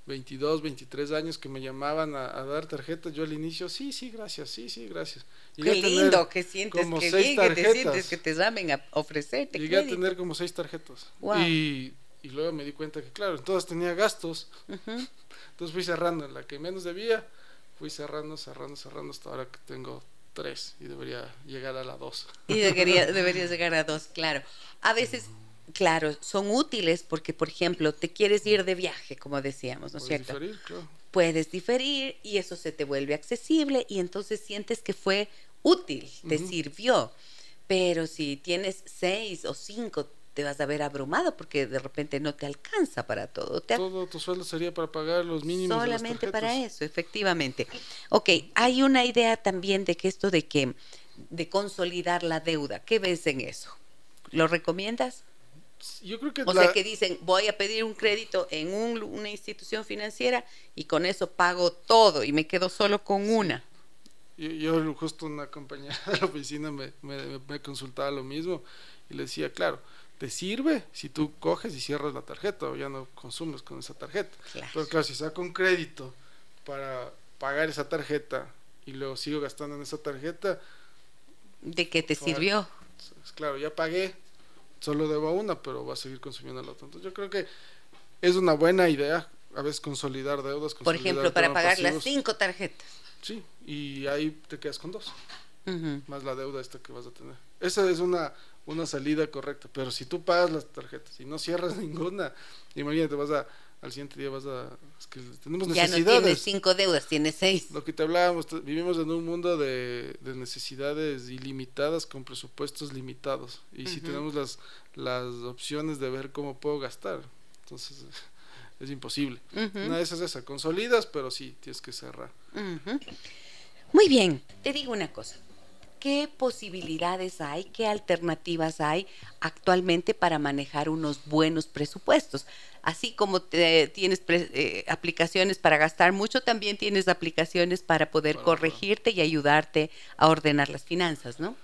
[SPEAKER 3] 22, 23 años que me llamaban a, dar tarjetas, yo al inicio, sí, sí, gracias, sí, sí, gracias.
[SPEAKER 1] Qué lindo que sientes como que seis bien, que te sientes que te llamen a ofrecerte
[SPEAKER 3] Llegué a tener como seis tarjetas. Y, y, luego me di cuenta que, claro, en todas tenía gastos. Entonces fui cerrando, en la que menos debía, fui cerrando, cerrando, cerrando, hasta ahora que tengo tres y debería llegar a la dos.
[SPEAKER 1] Y debería, *laughs* debería llegar a dos, claro. A veces Claro, son útiles porque, por ejemplo, te quieres ir de viaje, como decíamos, ¿no es cierto?
[SPEAKER 3] Diferir, claro.
[SPEAKER 1] Puedes diferir y eso se te vuelve accesible y entonces sientes que fue útil, te sirvió. Pero si tienes seis o cinco te vas a ver abrumado porque de repente no te alcanza para todo. todo
[SPEAKER 3] tu sueldo sería para pagar los mínimos.
[SPEAKER 1] Solamente para eso, efectivamente. Ok, hay una idea también de que esto de que de consolidar la deuda, ¿qué ves en eso? ¿Lo recomiendas?
[SPEAKER 3] Yo creo que
[SPEAKER 1] o sea que dicen voy a pedir un crédito en una institución financiera y con eso pago todo y me quedo solo con una.
[SPEAKER 3] Yo, justo una compañera *laughs* de la oficina me, me, consultaba lo mismo y le decía, claro, te sirve si tú coges y cierras la tarjeta o ya no consumes con esa tarjeta. Pero claro, si saco un crédito para pagar esa tarjeta y luego sigo gastando en esa tarjeta.
[SPEAKER 1] ¿De qué te sirvió?
[SPEAKER 3] Claro, ya pagué, solo debo una, pero va a seguir consumiendo la otra. Entonces yo creo que es una buena idea a veces consolidar deudas.
[SPEAKER 1] Por ejemplo, para pagar las cinco tarjetas.
[SPEAKER 3] Sí, y ahí te quedas con dos, más la deuda esta que vas a tener. Esa es una, una salida correcta, pero si tú pagas las tarjetas y no cierras *laughs* ninguna, imagínate, vas a, al siguiente día vas a... Es que tenemos necesidades.
[SPEAKER 1] Ya no tienes cinco deudas, tienes seis.
[SPEAKER 3] Lo que te hablábamos, vivimos en un mundo de, necesidades ilimitadas con presupuestos limitados. Y si tenemos las, las opciones de ver cómo puedo gastar, entonces *laughs* es imposible. Una de esas es esa, consolidas, pero sí, tienes que cerrar.
[SPEAKER 1] Muy bien, te digo una cosa. ¿Qué posibilidades hay, qué alternativas hay actualmente para manejar unos buenos presupuestos? Así como tienes eh, aplicaciones para gastar mucho, también tienes aplicaciones para poder corregirte y ayudarte a ordenar las finanzas, ¿no?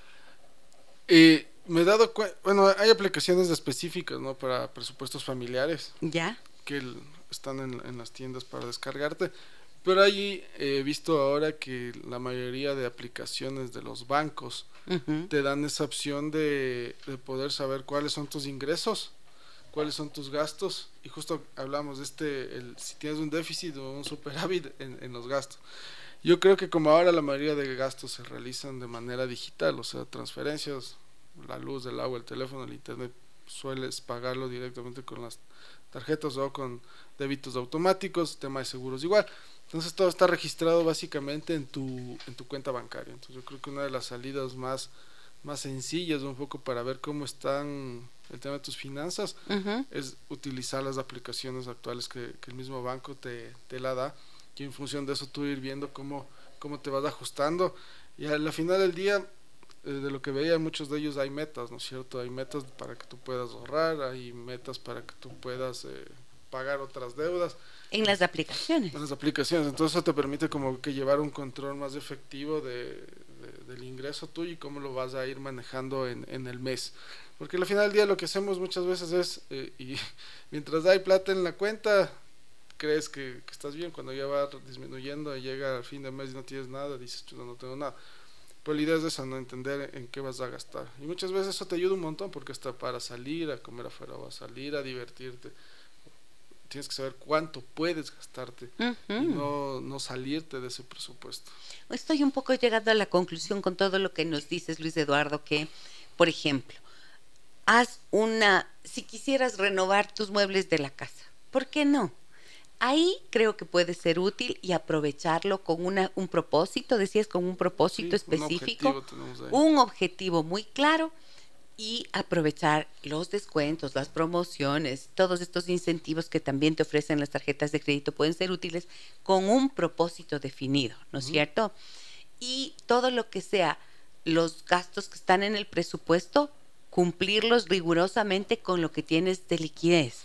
[SPEAKER 3] Eh, me he dado cuenta, bueno, hay aplicaciones específicas, ¿no? Para presupuestos familiares.
[SPEAKER 1] Ya
[SPEAKER 3] que están en, las tiendas para descargarte. Pero ahí he visto ahora que la mayoría de aplicaciones de los bancos te dan esa opción de, poder saber cuáles son tus ingresos, cuáles son tus gastos. Y justo hablamos de este, el, si tienes un déficit o un superávit *laughs* en, en los gastos. Yo creo que como ahora la mayoría de gastos se realizan de manera digital, o sea, transferencias, la luz, el agua, el teléfono, el internet, sueles pagarlo directamente con las tarjetas o con débitos automáticos, tema de seguros igual. Entonces todo está registrado básicamente en tu, en tu cuenta bancaria. Entonces yo creo que una de las salidas más, más sencillas un poco para ver cómo están el tema de tus finanzas es utilizar las aplicaciones actuales que, el mismo banco te, te, la da y en función de eso tú ir viendo cómo, cómo te vas ajustando y al final del día eh, de lo que veía muchos de ellos hay metas, ¿no es cierto? Hay metas para que tú puedas ahorrar, hay metas para que tú puedas eh, pagar otras deudas.
[SPEAKER 1] En las aplicaciones.
[SPEAKER 3] En las aplicaciones, entonces eso te permite como que llevar un control más efectivo de, del ingreso tuyo y cómo lo vas a ir manejando en, en, el mes. Porque al final del día lo que hacemos muchas veces es, eh, y *laughs* mientras hay plata en la cuenta, crees que, que, estás bien, cuando ya va disminuyendo y llega al fin de mes y no tienes nada, dices, yo no tengo nada. Pero la idea es esa, no entender en qué vas a gastar. Y muchas veces eso te ayuda un montón porque hasta para salir a comer afuera o a salir a divertirte, tienes que saber cuánto puedes gastarte y no, no salirte de ese presupuesto.
[SPEAKER 1] Estoy un poco llegando a la conclusión con todo lo que nos dices, Luis Eduardo, que, por ejemplo, haz una, si quisieras renovar tus muebles de la casa, ¿por qué no? Ahí creo que puede ser útil y aprovecharlo con una, un propósito, decías, con un propósito específico, un objetivo, muy claro y aprovechar los descuentos, las promociones, todos estos incentivos que también te ofrecen las tarjetas de crédito pueden ser útiles con un propósito definido, ¿no es cierto? Y todo lo que sea los gastos que están en el presupuesto, cumplirlos rigurosamente con lo que tienes de liquidez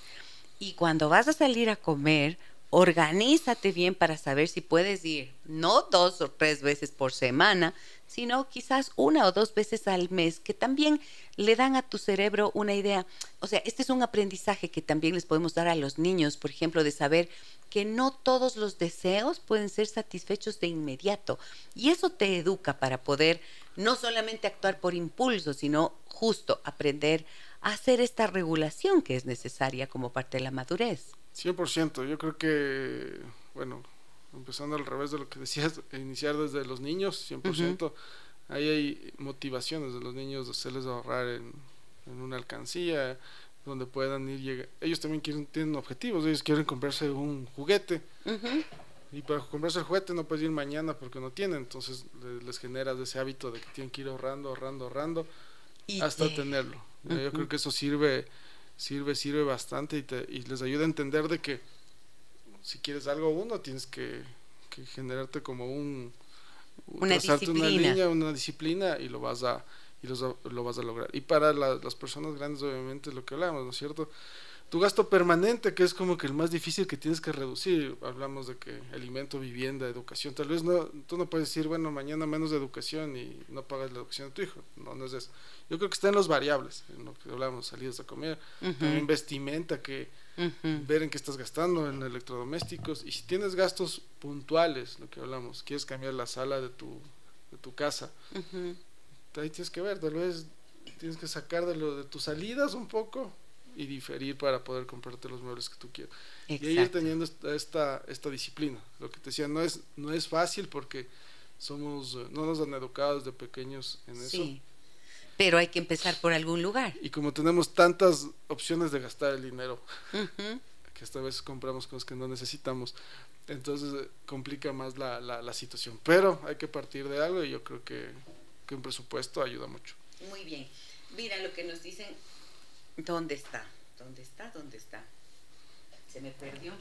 [SPEAKER 1] y cuando vas a salir a comer, organízate bien para saber si puedes ir, no dos o tres veces por semana, sino quizás una o dos veces al mes, que también le dan a tu cerebro una idea. O sea, este es un aprendizaje que también les podemos dar a los niños, por ejemplo, de saber que no todos los deseos pueden ser satisfechos de inmediato. Y eso te educa para poder no solamente actuar por impulso, sino justo aprender hacer esta regulación que es necesaria como parte de la madurez.
[SPEAKER 3] 100%, yo creo que, bueno, empezando al revés de lo que decías, *laughs* iniciar desde los niños, 100%, ahí hay motivaciones de los niños de hacerles ahorrar en, una alcancía, donde puedan ir, llegar. ellos también quieren, tienen objetivos, ellos quieren comprarse un juguete. Y para comprarse el juguete no puedes ir mañana porque no tienen, entonces les, les generas ese hábito de que tienen que ir ahorrando, ahorrando, ahorrando hasta tenerlo. Yo creo que eso sirve, sirve, sirve bastante y, te, y les ayuda a entender de que si quieres algo uno tienes que, generarte como un
[SPEAKER 1] una disciplina. una línea,
[SPEAKER 3] una disciplina y lo vas a y lo vas a lograr. Y para las personas grandes obviamente es lo que hablamos, ¿no es cierto? Tu gasto permanente, que es como que el más difícil que tienes que reducir. Hablamos de que alimento, vivienda, educación. Tal vez no, tú no puedes decir, bueno, mañana menos de educación y no pagas la educación de tu hijo. No, no es eso. Yo creo que está en los variables, en lo que hablamos, salidas a comer, también vestimenta, que ver en qué estás gastando, en electrodomésticos. Y si tienes gastos puntuales, lo que hablamos, quieres cambiar la sala de tu, de tu casa, ahí tienes que ver, tal vez tienes que sacar de lo de tus salidas un poco y diferir para poder comprarte los muebles que tú quieras. Y ir teniendo esta, esta disciplina. Lo que te decía, no es, no es fácil porque somos, eh, no nos han educado desde pequeños en sí,
[SPEAKER 1] Pero hay que empezar por algún lugar.
[SPEAKER 3] Y como tenemos tantas opciones de gastar el dinero, que esta vez compramos cosas que no necesitamos, entonces eh, complica más la, la, la, situación. Pero hay que partir de algo y yo creo que, que un presupuesto ayuda mucho.
[SPEAKER 1] Muy bien. Mira lo que nos dicen ¿Dónde está? ¿Dónde está? ¿Dónde está? Se me perdió.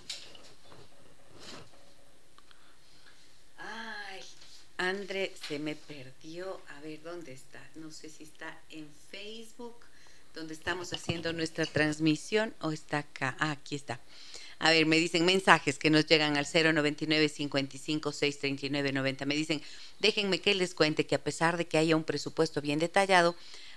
[SPEAKER 1] Ay, André, se me perdió. A ver, ¿dónde está? No sé si está en Facebook, donde estamos haciendo nuestra transmisión, o está acá. Ah, aquí está. A ver, me dicen mensajes que nos llegan al 099 55 639 90. Me dicen, déjenme que les cuente que a pesar de que haya un presupuesto bien detallado,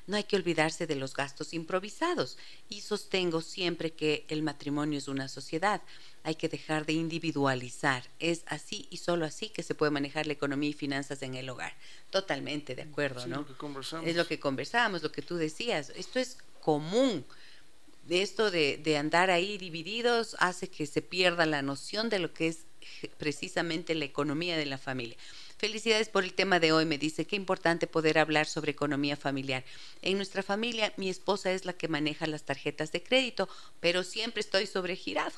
[SPEAKER 1] no hay que olvidarse de los gastos improvisados y sostengo siempre que el matrimonio es una sociedad. Hay que dejar de individualizar. Es así y solo así que se puede manejar la economía y finanzas en el hogar. Totalmente de acuerdo, ¿no? es lo que conversábamos, lo que tú decías. Esto es común. Esto de, de andar ahí divididos hace que se pierda la noción de lo que es precisamente la economía de la familia. Felicidades por el tema de hoy, me dice. Qué importante poder hablar sobre economía familiar. En nuestra familia, mi esposa es la que maneja las tarjetas de crédito, pero siempre estoy sobregirado.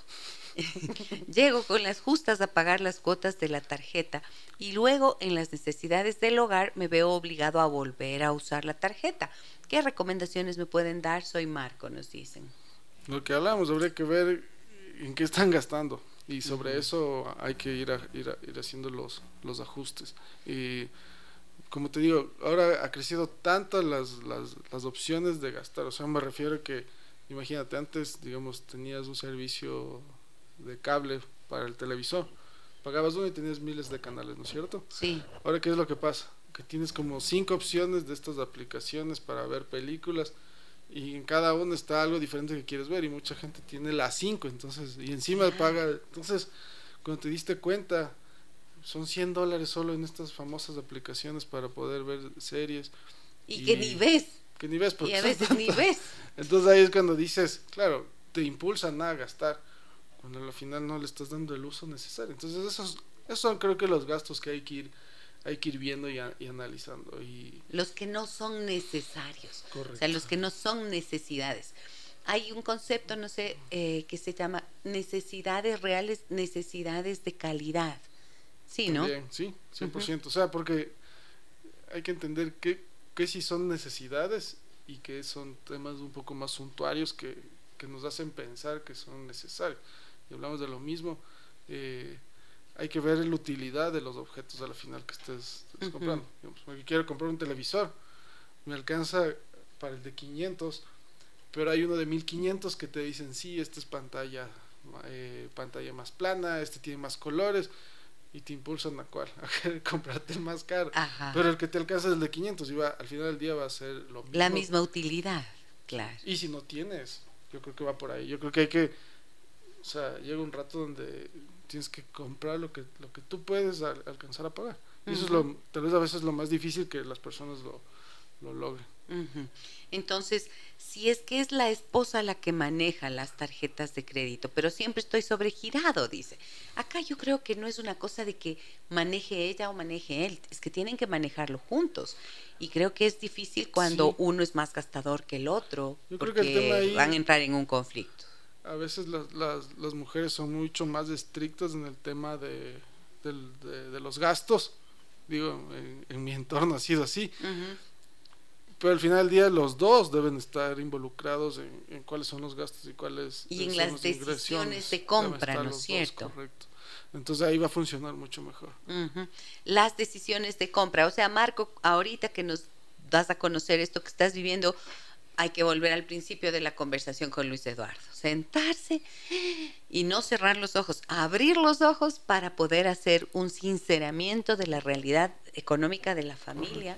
[SPEAKER 1] *laughs* Llego con las justas a pagar las cuotas de la tarjeta y luego en las necesidades del hogar me veo obligado a volver a usar la tarjeta. ¿Qué recomendaciones me pueden dar? Soy Marco, nos dicen.
[SPEAKER 3] Lo que hablamos, habría que ver en qué están gastando y sobre eso hay que ir, ir, ir, haciendo los, los ajustes. Y como te digo, ahora ha crecido tanto las, las, las opciones de gastar, o sea, me refiero a que, imagínate, antes, digamos, tenías un servicio de cable para el televisor, pagabas uno y tenías miles de canales, ¿no es cierto?
[SPEAKER 1] Sí.
[SPEAKER 3] Ahora, ¿qué es lo que pasa? Que tienes como cinco opciones de estas aplicaciones para ver películas y en cada uno está algo diferente que quieres ver y mucha gente tiene las cinco entonces y encima paga entonces cuando te diste cuenta son 100 dólares solo en estas famosas aplicaciones para poder ver series.
[SPEAKER 1] Y, que ni ves.
[SPEAKER 3] Que ni ves
[SPEAKER 1] y a veces ni ves. *laughs*
[SPEAKER 3] Entonces ahí es cuando dices claro te impulsan a gastar cuando al final no le estás dando el uso necesario. Entonces esos esos son creo que los gastos que hay que ir hay que ir viendo y, analizando. Y...
[SPEAKER 1] Los que no son necesarios. O sea, los que no son necesidades. Hay un concepto, no sé, eh, que se llama necesidades reales, necesidades de calidad. Sí, ¿no?
[SPEAKER 3] sí, 100%. O sea, porque hay que entender que, que sí son necesidades y que son temas un poco más suntuarios que, que nos hacen pensar que son necesarios. Y hablamos de lo mismo. Eh, hay que ver la utilidad de los objetos a la final que estés, comprando. Digamos, quiero comprar un televisor, me alcanza para el de 500, pero hay uno de 1500 que te dicen, sí, esta es pantalla, eh, pantalla más plana, este tiene más colores, y te impulsan a cuál, *laughs* a comprarte el más caro. Pero el que te alcanza es el de 500 y va, al final del día va a ser lo mismo.
[SPEAKER 1] La misma utilidad, claro.
[SPEAKER 3] Y si no tienes, yo creo que va por ahí. Yo creo que hay que, o sea, llega un rato donde tienes que comprar lo que, lo que tú puedes alcanzar a pagar. Y eso es lo, tal vez a veces lo más difícil que las personas lo, lo logren.
[SPEAKER 1] Entonces, si es que es la esposa la que maneja las tarjetas de crédito, pero siempre estoy sobregirado, dice. Acá yo creo que no es una cosa de que maneje ella o maneje él, es que tienen que manejarlo juntos. Y creo que es difícil cuando uno es más gastador que el otro, porque van a entrar en un conflicto
[SPEAKER 3] a veces las, las, las, mujeres son mucho más estrictas en el tema de, de, los gastos. Digo, en, mi *laughs* entorno ha sido así. pero al final del día los dos deben estar involucrados en, cuáles son los gastos y cuáles
[SPEAKER 1] y en las decisiones de compra, ¿no es cierto?
[SPEAKER 3] correcto. Entonces ahí va a funcionar mucho mejor.
[SPEAKER 1] Las decisiones de compra, o sea, Marco, ahorita que nos das a conocer esto que estás viviendo, hay que volver al principio de la conversación con Luis Eduardo. Sentarse y no cerrar los ojos, abrir los ojos para poder hacer un sinceramiento de la realidad económica de la familia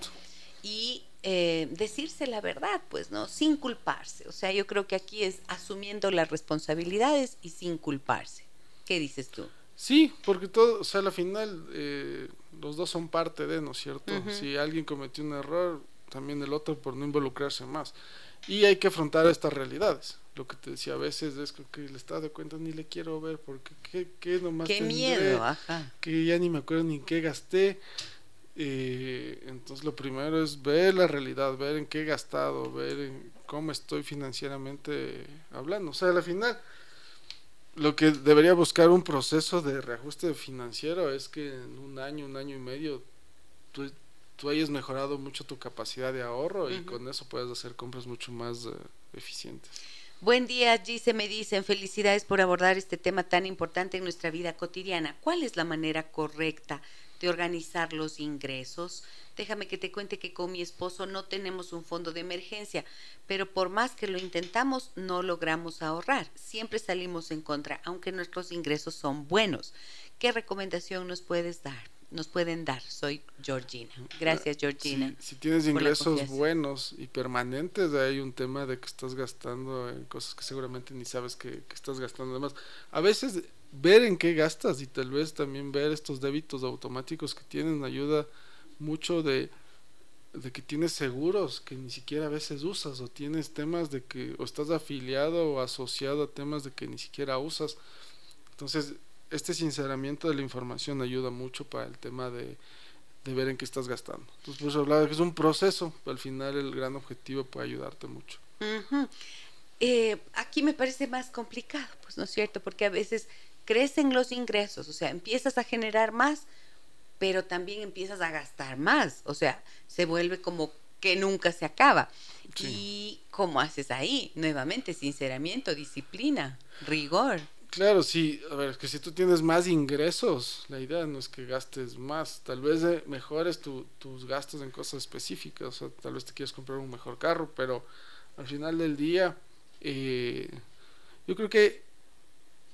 [SPEAKER 1] y eh, decirse la verdad, pues, ¿no? Sin culparse. O sea, yo creo que aquí es asumiendo las responsabilidades y sin culparse. ¿Qué dices tú?
[SPEAKER 3] Sí, porque todo, o sea, al final eh, los dos son parte de, ¿no es cierto? Si alguien cometió un error, también el otro por no involucrarse más. Y hay que afrontar estas realidades. Lo que te decía a veces es que le estás de cuenta ni le quiero ver porque qué, qué nomás
[SPEAKER 1] Qué miedo, ajá.
[SPEAKER 3] Que ya ni me acuerdo ni qué gasté. Eh, entonces lo primero es ver la realidad, ver en qué he gastado, ver en cómo estoy financieramente hablando. O sea, al final lo que debería buscar un proceso de reajuste financiero es que en un año, un año y medio, tú tú hayas mejorado mucho tu capacidad de ahorro y con eso puedes hacer compras mucho más eh, eficientes.
[SPEAKER 1] Buen día, Gise, me dicen felicidades por abordar este tema tan importante en nuestra vida cotidiana. ¿Cuál es la manera correcta de organizar los ingresos? Déjame que te cuente que con mi esposo no tenemos un fondo de emergencia, pero por más que lo intentamos, no logramos ahorrar. Siempre salimos en contra, aunque nuestros ingresos son buenos. ¿Qué recomendación nos puedes dar? Nos pueden dar. Soy Georgina. Gracias, Georgina.
[SPEAKER 3] Si, tienes ingresos buenos y permanentes, hay un tema de que estás gastando en cosas que seguramente ni sabes que, estás gastando. Además, a veces ver en qué gastas y tal vez también ver estos débitos automáticos que tienen ayuda mucho de, de que tienes seguros que ni siquiera a veces usas o tienes temas de que o estás afiliado o asociado a temas de que ni siquiera usas. Entonces, este sinceramiento de la información ayuda mucho para el tema de, ver en qué estás gastando. Entonces, por eso hablaba que es un proceso, al final el gran objetivo puede ayudarte mucho.
[SPEAKER 1] Eh, aquí me parece más complicado, pues no es cierto, porque a veces crecen los ingresos, o sea, empiezas a generar más, pero también empiezas a gastar más, o sea, se vuelve como que nunca se acaba. ¿Y cómo haces ahí? Nuevamente, sinceramiento, disciplina, rigor.
[SPEAKER 3] Claro, sí. A ver, que si tú tienes más ingresos, la idea no es que gastes más. Tal vez eh, mejores tus gastos en cosas específicas. O sea, tal vez te quieres comprar un mejor carro, pero al final del día, eh, yo creo que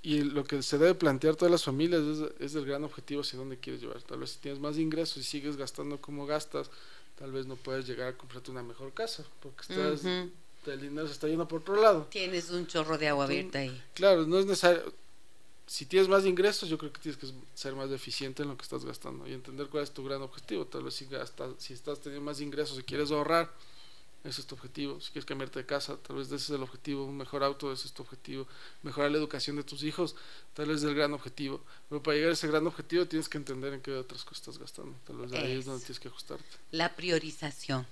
[SPEAKER 3] y lo que se debe plantear todas las familias es, el gran objetivo hacia dónde quieres llevar. Tal vez si tienes más ingresos y sigues gastando como gastas, tal vez no puedes llegar a comprarte una mejor casa, porque estás el dinero se está yendo por otro lado.
[SPEAKER 1] Tienes un chorro de agua abierta ahí.
[SPEAKER 3] Claro, no es necesario. Si tienes más ingresos, yo creo que tienes que ser más eficiente en lo que estás gastando y entender cuál es tu gran objetivo. Tal vez si, gastas, si estás teniendo más ingresos y quieres ahorrar, ese es tu objetivo. Si quieres cambiarte de casa, tal vez ese es el objetivo. Un mejor auto, ese es tu objetivo. Mejorar la educación de tus hijos, tal vez es el gran objetivo. Pero para llegar a ese gran objetivo tienes que entender en qué otras cosas estás gastando. Tal vez ahí es donde tienes que ajustarte.
[SPEAKER 1] La priorización.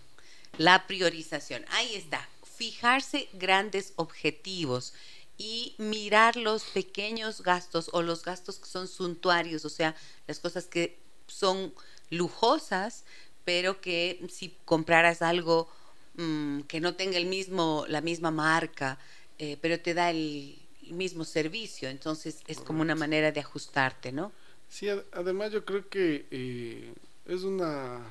[SPEAKER 1] La priorización. Ahí está fijarse grandes objetivos y mirar los pequeños gastos o los gastos que son suntuarios, o sea, las cosas que son lujosas, pero que si compraras algo mm, que no tenga el mismo, la misma marca, eh, pero te da el, mismo servicio, entonces es como una manera de ajustarte, ¿no?
[SPEAKER 3] Sí, además yo creo que eh, es una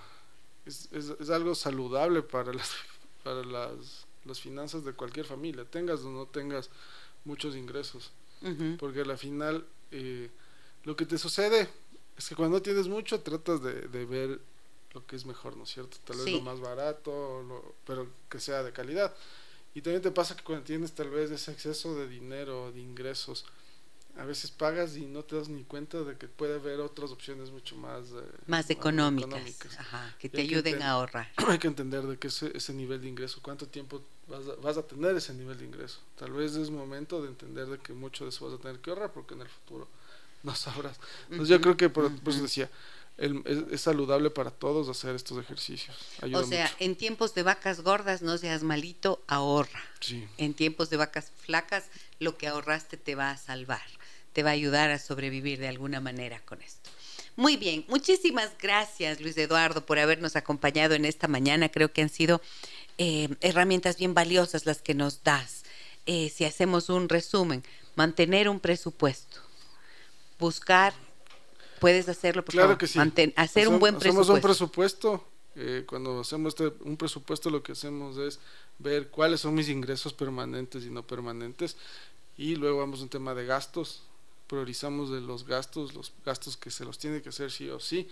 [SPEAKER 3] es, es, algo saludable para las *laughs* para las las finanzas de cualquier familia, tengas o no tengas muchos ingresos. Porque al final eh, lo que te sucede es que cuando tienes mucho tratas de, ver lo que es mejor, ¿no es cierto? Tal vez lo más barato, pero que sea de calidad. Y también te pasa que cuando tienes tal vez ese exceso de dinero, de ingresos, a veces pagas y no te das ni cuenta de que puede haber otras opciones mucho más eh,
[SPEAKER 1] más económicas, que te ayuden a ahorrar. *clears throat*
[SPEAKER 3] Hay que entender de que ese, ese nivel de ingreso, cuánto tiempo vas a, vas a tener ese nivel de ingreso. Tal vez es momento de entender de que mucho de eso vas a tener que ahorrar porque en el futuro *laughs* no sabrás. Entonces yo creo que por, eso decía, es, saludable para todos hacer estos ejercicios.
[SPEAKER 1] o sea, en tiempos de vacas gordas no seas malito, ahorra. En tiempos de vacas flacas, lo que ahorraste te va a salvar te va a ayudar a sobrevivir de alguna manera con esto. Muy bien, muchísimas gracias Luis Eduardo por habernos acompañado en esta mañana. Creo que han sido eh, herramientas bien valiosas las que nos das. Eh, si hacemos un resumen, mantener un presupuesto, buscar, puedes hacerlo, por
[SPEAKER 3] claro que sí.
[SPEAKER 1] hacer un buen presupuesto.
[SPEAKER 3] Hacemos un presupuesto, eh, cuando hacemos este, un presupuesto lo que hacemos es ver cuáles son mis ingresos permanentes y no permanentes y luego vamos a un tema de gastos, priorizamos de los gastos, los gastos que se los tiene que hacer sí o sí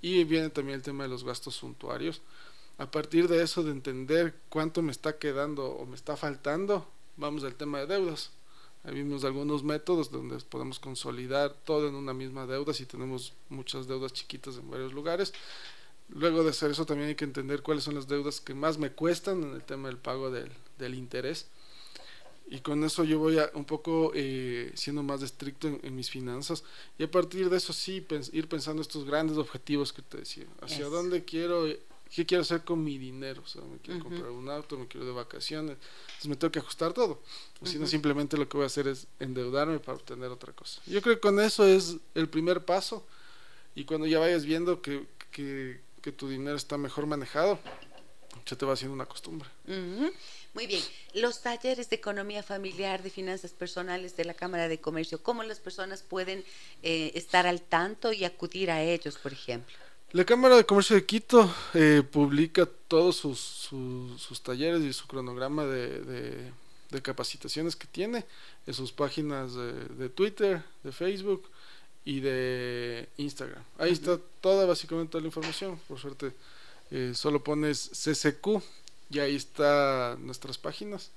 [SPEAKER 3] y viene también el tema de los gastos suntuarios. A partir de eso, de entender cuánto me está quedando o me está faltando, vamos al tema de deudas. Ahí vimos algunos métodos donde podemos consolidar todo en una misma deuda si tenemos muchas deudas chiquitas en varios lugares. Luego de hacer eso también hay que entender cuáles son las deudas que más me cuestan en el tema del pago del, del interés. Y con eso yo voy a un poco eh, siendo más estricto en, mis finanzas. Y a partir de eso sí, ir pensando estos grandes objetivos que te decía. Hacia dónde quiero ¿Qué quiero hacer con mi dinero? O sea, me quiero comprar un auto, me quiero de vacaciones. Entonces me tengo que ajustar todo. O si no, simplemente lo que voy a hacer es endeudarme para obtener otra cosa. Yo creo que con eso es el primer paso. Y cuando ya vayas viendo que, que, tu dinero está mejor manejado, se te va haciendo una costumbre.
[SPEAKER 1] Muy bien. Los talleres de economía familiar, de finanzas personales de la Cámara de Comercio, ¿cómo las personas pueden eh, estar al tanto y acudir a ellos, por ejemplo?
[SPEAKER 3] La Cámara de Comercio de Quito eh, publica todos sus, sus, talleres y su cronograma de, de, capacitaciones que tiene en sus páginas de, Twitter, de Facebook y de Instagram. Ahí está toda, básicamente toda la información. Por suerte, eh, solo pones CCQ y ahí está nuestras páginas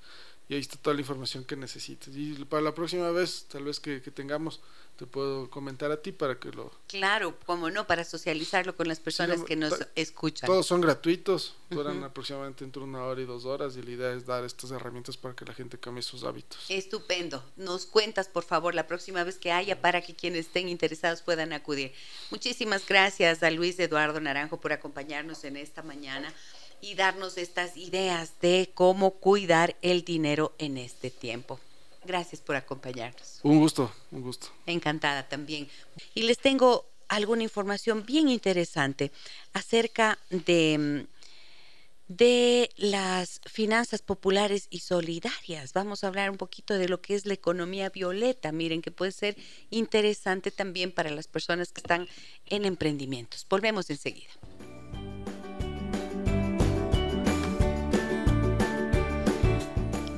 [SPEAKER 3] y ahí está toda la información que necesites. Y para la próxima vez, tal vez que, que tengamos te puedo comentar a ti para que lo...
[SPEAKER 1] Claro, como no, para socializarlo con las personas que nos escuchan.
[SPEAKER 3] Todos son gratuitos, duran aproximadamente entre una hora y dos horas y la idea es dar estas herramientas para que la gente cambie sus hábitos.
[SPEAKER 1] Estupendo. Nos cuentas, por favor, la próxima vez que haya para que quienes estén interesados puedan acudir. Muchísimas gracias a Luis Eduardo Naranjo por acompañarnos en esta mañana y darnos estas ideas de cómo cuidar el dinero en este tiempo. Gracias por acompañarnos.
[SPEAKER 3] Un gusto, un gusto.
[SPEAKER 1] Encantada también. Y les tengo alguna información bien interesante acerca de, de las finanzas populares y solidarias. Vamos a hablar un poquito de lo que es la economía violeta. Miren que puede ser interesante también para las personas que están en emprendimientos. Volvemos enseguida.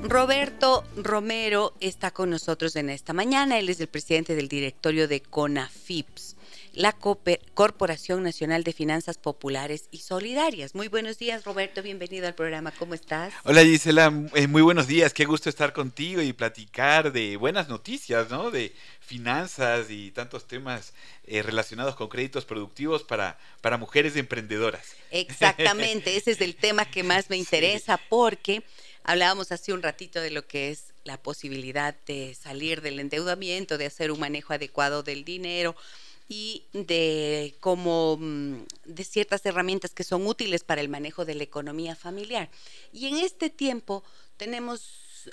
[SPEAKER 1] Roberto Romero está con nosotros en esta mañana. Él es el presidente del directorio de CONAFIPS, la Corporación Nacional de Finanzas Populares y Solidarias. Muy buenos días, Roberto. Bienvenido al programa. ¿Cómo estás?
[SPEAKER 4] Hola, Gisela. Eh, muy buenos días. Qué gusto estar contigo y platicar de buenas noticias, ¿no? De finanzas y tantos temas eh, relacionados con créditos productivos para, para mujeres emprendedoras.
[SPEAKER 1] Exactamente. *laughs* Ese es el tema que más me interesa porque Hablábamos hace un ratito de lo que es la posibilidad de salir del endeudamiento, de hacer un manejo adecuado del dinero y de como mm, de ciertas herramientas que son útiles para el manejo de la economía familiar. Y en este tiempo tenemos,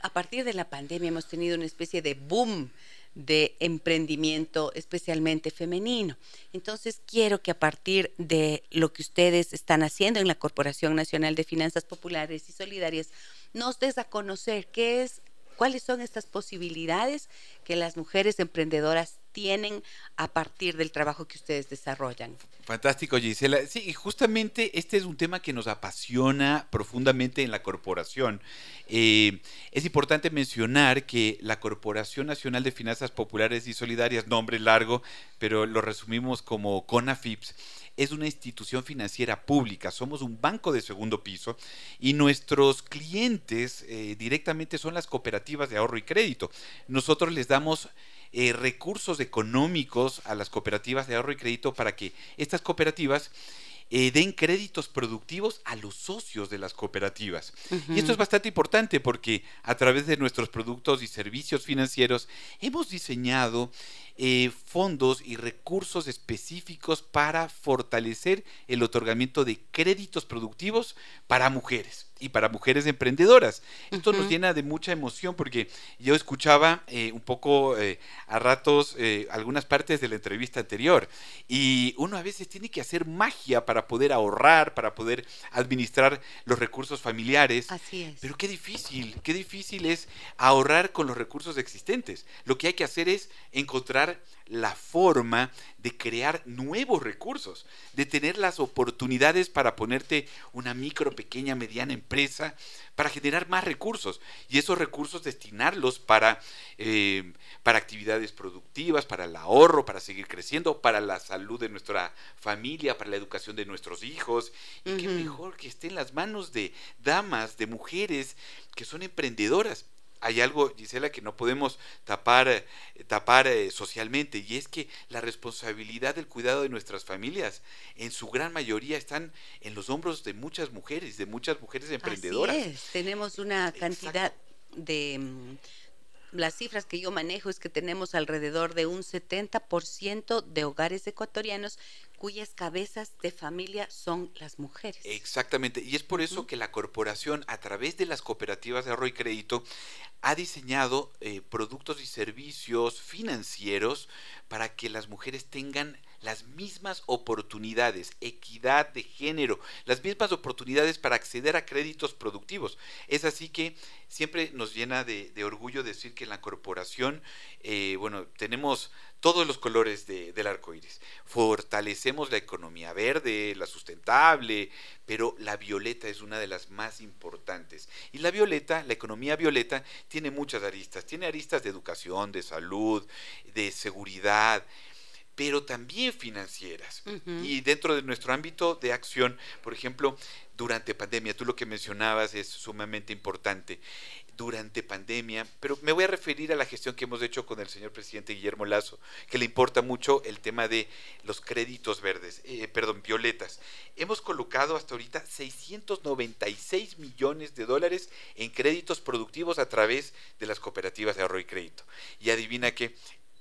[SPEAKER 1] a partir de la pandemia, hemos tenido una especie de boom de emprendimiento, especialmente femenino. Entonces, quiero que a partir de lo que ustedes están haciendo en la Corporación Nacional de Finanzas Populares y Solidarias, nos des a conocer qué es, cuáles son estas posibilidades que las mujeres emprendedoras tienen a partir del trabajo que ustedes desarrollan.
[SPEAKER 4] Fantástico, Gisela. Sí, justamente este es un tema que nos apasiona profundamente en la corporación. Eh, es importante mencionar que la Corporación Nacional de Finanzas Populares y Solidarias, nombre largo, pero lo resumimos como CONAFIPS, es una institución financiera pública, somos un banco de segundo piso y nuestros clientes eh, directamente son las cooperativas de ahorro y crédito. Nosotros les damos eh, recursos económicos a las cooperativas de ahorro y crédito para que estas cooperativas eh, den créditos productivos a los socios de las cooperativas. Y esto es bastante importante porque a través de nuestros productos y servicios financieros hemos diseñado eh, fondos y recursos específicos para fortalecer el otorgamiento de créditos productivos para mujeres y para mujeres emprendedoras. Esto nos llena de mucha emoción porque yo escuchaba eh, un poco eh, a ratos algunas partes de la entrevista anterior y uno a veces tiene que hacer magia para poder ahorrar, para poder administrar los recursos familiares.
[SPEAKER 1] Así es.
[SPEAKER 4] Pero qué difícil, qué difícil es ahorrar con los recursos existentes. Lo que hay que hacer es encontrar la forma de crear nuevos recursos, de tener las oportunidades para ponerte una micro, pequeña, mediana empresa, para generar más recursos. Y esos recursos destinarlos para, eh, para actividades productivas, para el ahorro, para seguir creciendo, para la salud de nuestra familia, para la educación de nuestros hijos. Y qué mejor que esté en las manos de damas, de mujeres que son emprendedoras hay algo, Gisela, que no podemos tapar, eh, tapar eh, socialmente, y es que la responsabilidad del cuidado de nuestras familias, en su gran mayoría, están en los hombros de muchas mujeres, de muchas mujeres emprendedoras.
[SPEAKER 1] Así es. Tenemos una cantidad de... Mm, las cifras que yo manejo es que tenemos alrededor de un 70% de hogares ecuatorianos cuyas cabezas de familia son las mujeres.
[SPEAKER 4] Exactamente, y es por eso que la corporación, a través de las cooperativas de ahorro y crédito, ha diseñado eh, productos y servicios financieros para que las mujeres tengan las mismas oportunidades, equidad de género, las mismas oportunidades para acceder a créditos productivos. Es así que siempre nos llena de, orgullo decir que en la corporación, eh, bueno, tenemos todos los colores del arco iris. Fortalecemos la economía verde, la sustentable, pero la violeta es una de las más importantes. Y la violeta, la economía violeta, tiene muchas aristas. Tiene aristas de educación, de salud, de seguridad pero también financieras. Y dentro de nuestro ámbito de acción, por ejemplo, durante pandemia, tú lo que mencionabas es sumamente importante durante pandemia, pero me voy a referir a la gestión que hemos hecho con el señor presidente Guillermo Lazo, que le importa mucho el tema de los créditos verdes, eh, perdón, violetas. Hemos colocado hasta ahorita 696 millones de dólares en créditos productivos a través de las cooperativas de ahorro y crédito. Y adivina que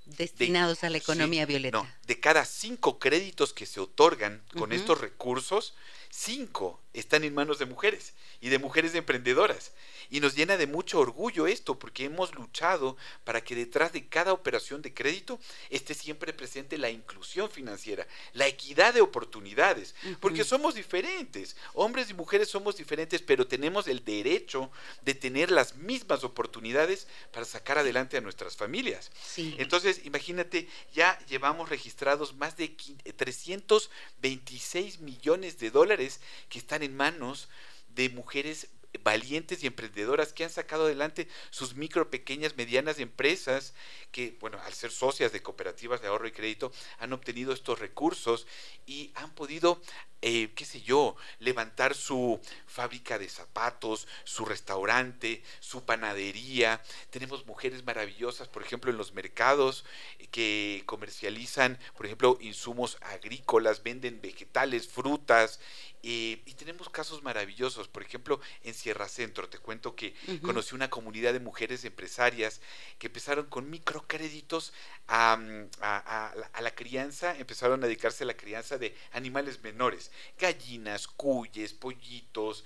[SPEAKER 1] destinados a la economía violeta.
[SPEAKER 4] No, de cada cinco créditos que se otorgan con estos recursos, cinco están en manos de mujeres y de mujeres emprendedoras. Y nos llena de mucho orgullo esto, porque hemos luchado para que detrás de cada operación de crédito esté siempre presente la inclusión financiera, la equidad de oportunidades, porque somos diferentes, hombres y mujeres somos diferentes, pero tenemos el derecho de tener las mismas oportunidades para sacar adelante a nuestras familias. Entonces, imagínate, ya llevamos registrados más de 326 millones de dólares que están en manos de mujeres valientes y emprendedoras que han sacado adelante sus micro, pequeñas, medianas empresas que, bueno, al ser socias de cooperativas de ahorro y crédito, han obtenido estos recursos y han podido, eh, qué sé yo, levantar su fábrica de zapatos, su restaurante, su panadería. Tenemos mujeres maravillosas, por ejemplo, en los mercados que comercializan, por ejemplo, insumos agrícolas, venden vegetales, frutas y tenemos casos maravillosos, por ejemplo, en Sierra Centro, te cuento que conocí una comunidad de mujeres empresarias que empezaron con microcréditos a, a, la crianza, empezaron a dedicarse a la crianza de animales menores, gallinas, cuyes, pollitos,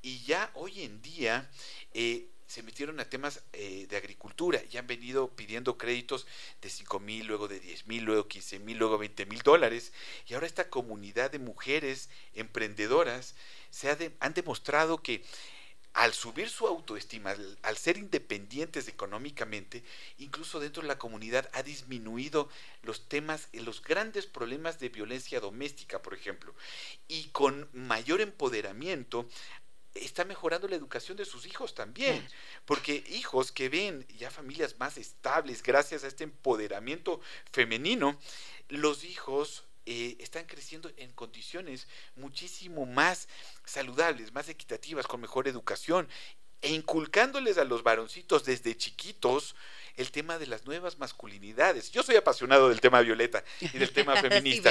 [SPEAKER 4] y ya hoy en día eh, se metieron a temas eh, de agricultura y han venido pidiendo créditos de 5 mil, luego de 10 mil, luego 15 mil, luego 20 mil dólares. Y ahora esta comunidad de mujeres emprendedoras se han demostrado que al subir su autoestima, al, ser independientes económicamente, incluso dentro de la comunidad ha disminuido los temas, los grandes problemas de violencia doméstica, por ejemplo. Y con mayor empoderamiento está mejorando la educación de sus hijos también. Porque hijos que ven ya familias más estables gracias a este empoderamiento femenino, los hijos eh, están creciendo en condiciones muchísimo más saludables, más equitativas, con mejor educación e inculcándoles a los varoncitos desde chiquitos el tema de las nuevas masculinidades. Yo soy apasionado del tema violeta y del tema *laughs* feminista,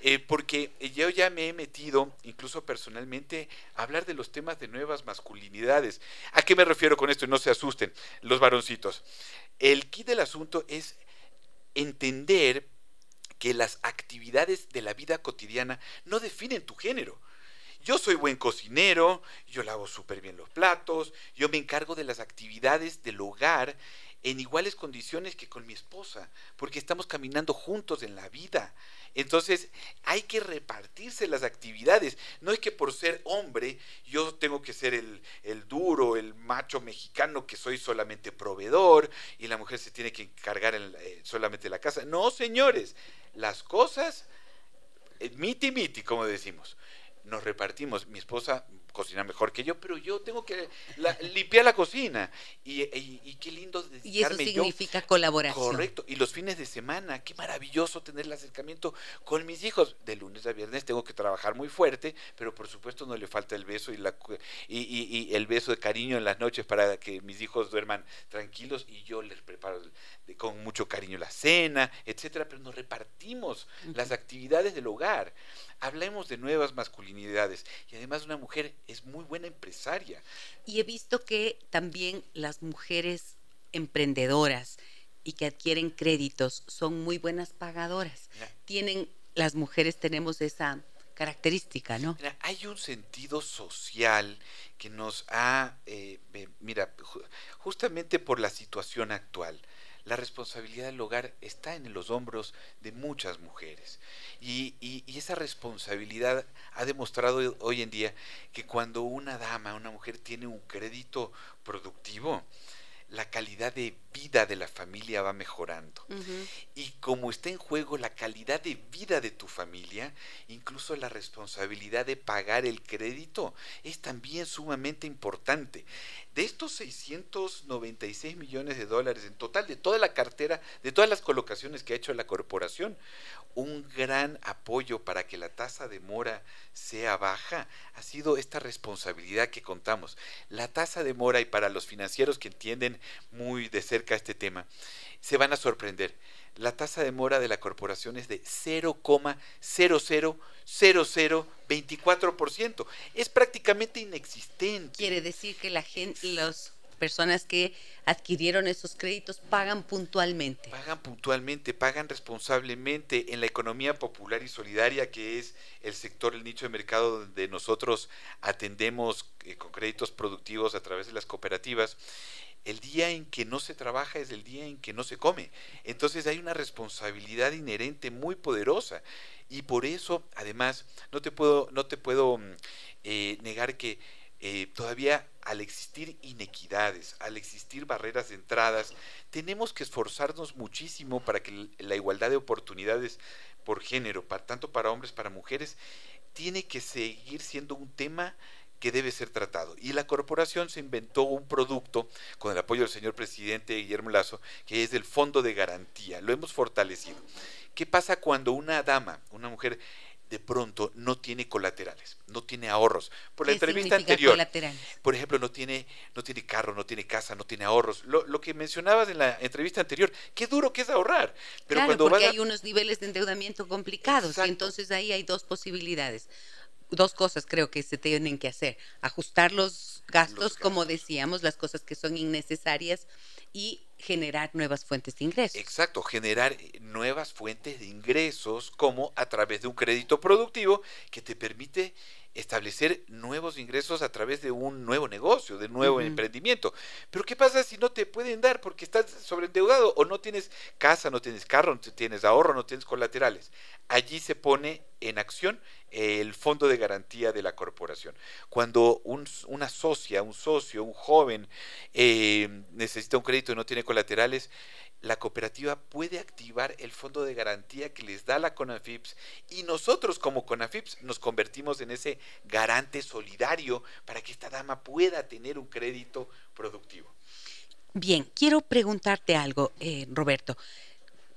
[SPEAKER 4] eh, porque yo ya me he metido, incluso personalmente, a hablar de los temas de nuevas masculinidades. ¿A qué me refiero con esto? No se asusten los varoncitos. El kit del asunto es entender que las actividades de la vida cotidiana no definen tu género. Yo soy buen cocinero, yo lavo súper bien los platos, yo me encargo de las actividades del hogar en iguales condiciones que con mi esposa, porque estamos caminando juntos en la vida. Entonces hay que repartirse las actividades. No es que por ser hombre yo tengo que ser el, duro, el macho mexicano que soy solamente proveedor y la mujer se tiene que encargar eh, solamente la casa. No, señores, las cosas, eh, miti miti, como decimos nos repartimos. Mi esposa cocina mejor que yo, pero yo tengo que limpiar la cocina. Y, qué lindo
[SPEAKER 1] dedicarme Y eso significa colaboración.
[SPEAKER 4] Correcto. Y los fines de semana, qué maravilloso tener el acercamiento con mis hijos. De lunes a viernes tengo que trabajar muy fuerte, pero por supuesto no le falta el beso y, la, y, el beso de cariño en las noches para que mis hijos duerman tranquilos y yo les preparo con mucho cariño la cena, etcétera, pero nos repartimos las actividades del hogar. Hablemos de nuevas masculinidades y además una mujer es muy buena empresaria.
[SPEAKER 1] Y he visto que también las mujeres emprendedoras y que adquieren créditos son muy buenas pagadoras. Tienen las mujeres tenemos esa característica, ¿no?
[SPEAKER 4] hay un sentido social que nos ha, eh, mira, justamente por la situación actual, la responsabilidad del hogar está en los hombros de muchas mujeres. Y, esa responsabilidad ha demostrado hoy en día que cuando una dama, una mujer tiene un crédito productivo, la calidad de vida de la familia va mejorando. Y como está en juego la calidad de vida de tu familia, incluso la responsabilidad de pagar el crédito es también sumamente importante. De estos 696 millones de dólares en total, de toda la cartera, de todas las colocaciones que ha hecho la corporación, un gran apoyo para que la tasa de mora sea baja ha sido esta responsabilidad que contamos. La tasa de mora, y para los financieros que entienden muy de cerca este tema, se van a sorprender. La tasa de mora de la corporación es de 0,000024%. Es prácticamente inexistente.
[SPEAKER 1] Quiere decir que la gente, las personas que adquirieron esos créditos pagan puntualmente.
[SPEAKER 4] Pagan puntualmente, pagan responsablemente en la economía popular y solidaria, que es el sector, el nicho de mercado donde nosotros atendemos eh, con créditos productivos a través de las cooperativas el día en que no se trabaja es el día en que no se come. Entonces hay una responsabilidad inherente muy poderosa. Y por eso, además, no te puedo, no te puedo mm, eh, negar que eh, todavía al existir inequidades, al existir barreras de entradas, tenemos que esforzarnos muchísimo para que la igualdad de oportunidades por género, tanto para hombres, para mujeres, tiene que seguir siendo un tema que debe ser tratado. Y la corporación se inventó un producto con el apoyo del señor presidente Guillermo Lazo, que es el fondo de garantía. Lo hemos fortalecido. ¿Qué pasa cuando una dama, una mujer, de pronto no tiene colaterales, no tiene ahorros. Por la entrevista anterior, por ejemplo, no tiene, no tiene carro, no tiene casa, no tiene ahorros. Lo, que mencionabas en la entrevista anterior, qué duro que es ahorrar.
[SPEAKER 1] Pero cuando porque hay unos niveles de endeudamiento complicados, y entonces ahí hay dos posibilidades dos cosas creo que se tienen que hacer. Ajustar los gastos, como decíamos, las cosas que son innecesarias y generar nuevas fuentes de ingresos.
[SPEAKER 4] Exacto, generar eh, nuevas fuentes de ingresos como a través de un crédito productivo que te permite establecer nuevos ingresos a través de un nuevo negocio, de nuevo emprendimiento. Pero ¿qué pasa si no te pueden dar porque estás sobreendeudado o no tienes casa, no tienes carro, no tienes ahorro, no tienes colaterales? Allí se pone en acción el fondo de garantía de la corporación. Cuando una socia, un socio, un joven eh, necesita un crédito y no tiene colaterales, la cooperativa puede activar el fondo de garantía que les da la CONAFIPS y nosotros como CONAFIPS nos convertimos en ese garante solidario para que esta dama pueda tener un crédito productivo.
[SPEAKER 1] Bien, quiero preguntarte algo, eh, Roberto,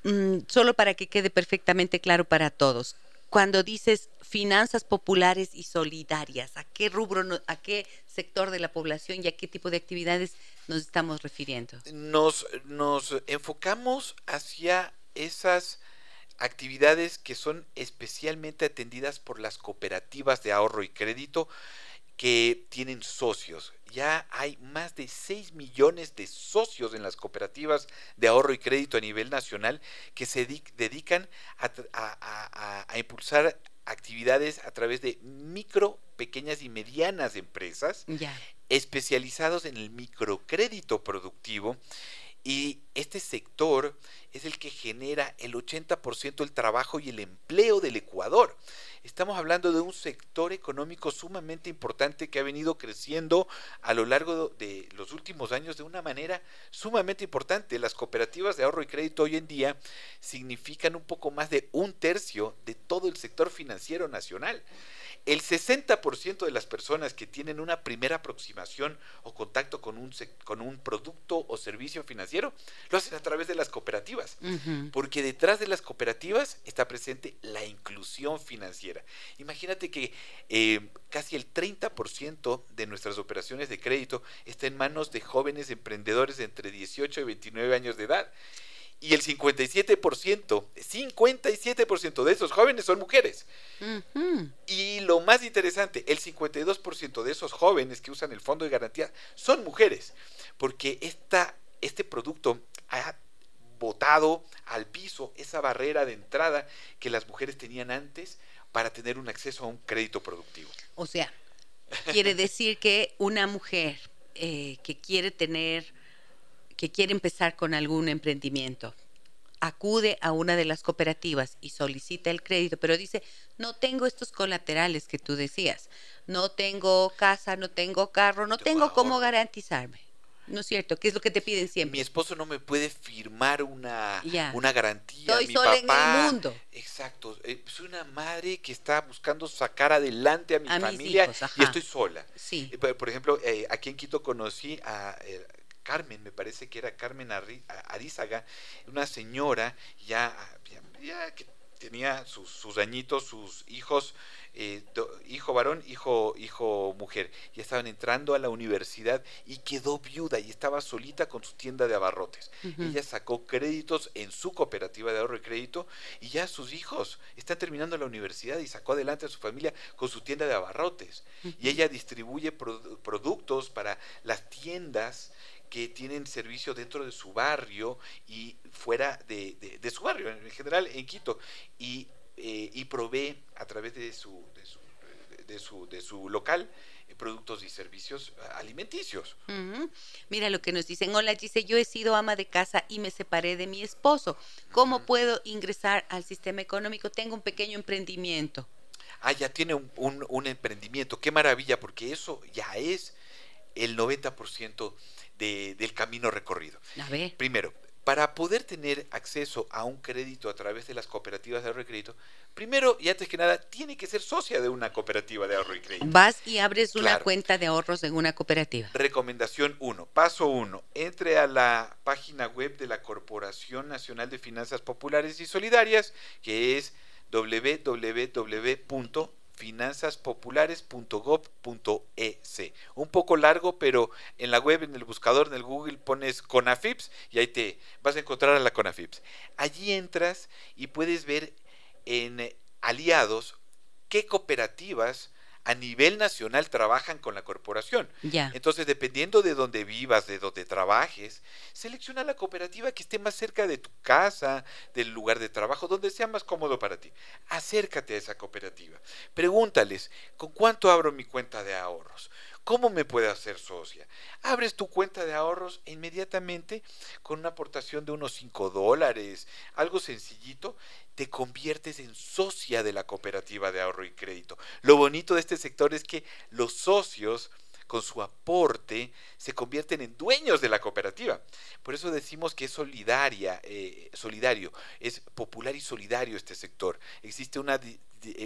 [SPEAKER 1] mm, solo para que quede perfectamente claro para todos cuando dices finanzas populares y solidarias, ¿a qué rubro, a qué sector de la población y a qué tipo de actividades nos estamos refiriendo?
[SPEAKER 4] Nos, nos enfocamos hacia esas actividades que son especialmente atendidas por las cooperativas de ahorro y crédito que tienen socios ya hay más de 6 millones de socios en las cooperativas de ahorro y crédito a nivel nacional que se dedican a, impulsar actividades a través de micro, pequeñas y medianas empresas especializados en el microcrédito productivo y este sector es el que genera el 80% del trabajo y el empleo del Ecuador. Estamos hablando de un sector económico sumamente importante que ha venido creciendo a lo largo de los últimos años de una manera sumamente importante. Las cooperativas de ahorro y crédito hoy en día significan un poco más de un tercio de todo el sector financiero nacional. El 60% de las personas que tienen una primera aproximación o contacto con un, con un producto o servicio financiero lo hacen a través de las cooperativas, porque detrás de las cooperativas está presente la inclusión financiera. Imagínate que eh, casi el 30% de nuestras operaciones de crédito está en manos de jóvenes emprendedores de entre 18 y 29 años de edad y el 57%, 57% de esos jóvenes son mujeres. Y lo más interesante, el 52% de esos jóvenes que usan el fondo de garantía son mujeres, porque esta, este producto ha botado al piso esa barrera de entrada que las mujeres tenían antes para tener un acceso a un crédito productivo.
[SPEAKER 1] O sea, quiere decir que una mujer eh, que quiere tener que quiere empezar con algún emprendimiento, acude a una de las cooperativas y solicita el crédito, pero dice, no tengo estos colaterales que tú decías, no tengo casa, no tengo carro, no tengo cómo garantizarme. ¿No es cierto? ¿Qué es lo que te piden siempre?
[SPEAKER 4] Mi esposo no me puede firmar una, una garantía.
[SPEAKER 1] Estoy sola en el mundo.
[SPEAKER 4] Exacto. Eh, soy una madre que está buscando sacar adelante a mi familia y estoy sola.
[SPEAKER 1] Sí.
[SPEAKER 4] Eh, por ejemplo, eh, aquí en Quito conocí a Carmen, me parece que era Carmen Arizaga, una señora ya, ya, que tenía sus, sus, añitos, sus hijos, eh, hijo varón, hijo, hijo mujer, y estaban entrando a la universidad y quedó viuda y estaba solita con su tienda de abarrotes. Ella sacó créditos en su cooperativa de ahorro y crédito y ya sus hijos están terminando la universidad y sacó adelante a su familia con su tienda de abarrotes. Y ella distribuye productos para las tiendas que tienen servicio dentro de su barrio y fuera de, de, su barrio, en general en Quito, y, eh, y provee a través de su, de su, de su, de su local eh, productos y servicios alimenticios.
[SPEAKER 1] Mira lo que nos dicen. Hola, dice, yo he sido ama de casa y me separé de mi esposo. ¿Cómo puedo ingresar al sistema económico? Tengo un pequeño emprendimiento.
[SPEAKER 4] Ah, ya tiene un, un, un emprendimiento. Qué maravilla, porque eso ya es el 90% del camino recorrido. Primero, para poder tener acceso a un crédito a través de las cooperativas de ahorro y crédito, primero y antes que nada, tiene que ser socia de una cooperativa de ahorro y crédito.
[SPEAKER 1] Vas y abres una cuenta de ahorros en una cooperativa.
[SPEAKER 4] Recomendación 1. Paso 1. Entre a la página web de la Corporación Nacional de Finanzas Populares y Solidarias, que es www finanzaspopulares.gov.es. Un poco largo, pero en la web, en el buscador, en el Google pones Conafips y ahí te vas a encontrar a la Conafips. Allí entras y puedes ver en aliados qué cooperativas a nivel nacional trabajan con la corporación. Entonces, dependiendo de dónde vivas, de dónde trabajes, selecciona la cooperativa que esté más cerca de tu casa, del lugar de trabajo, donde sea más cómodo para ti. Acércate a esa cooperativa. Pregúntales, ¿con cuánto abro mi cuenta de ahorros? ¿Cómo me puede hacer socia? Abres tu cuenta de ahorros e inmediatamente con una aportación de unos 5 dólares, algo sencillito, te conviertes en socia de la cooperativa de ahorro y crédito. Lo bonito de este sector es que los socios con su aporte se convierten en dueños de la cooperativa. Por eso decimos que es solidaria, eh, solidario, es popular y solidario este sector. Existe una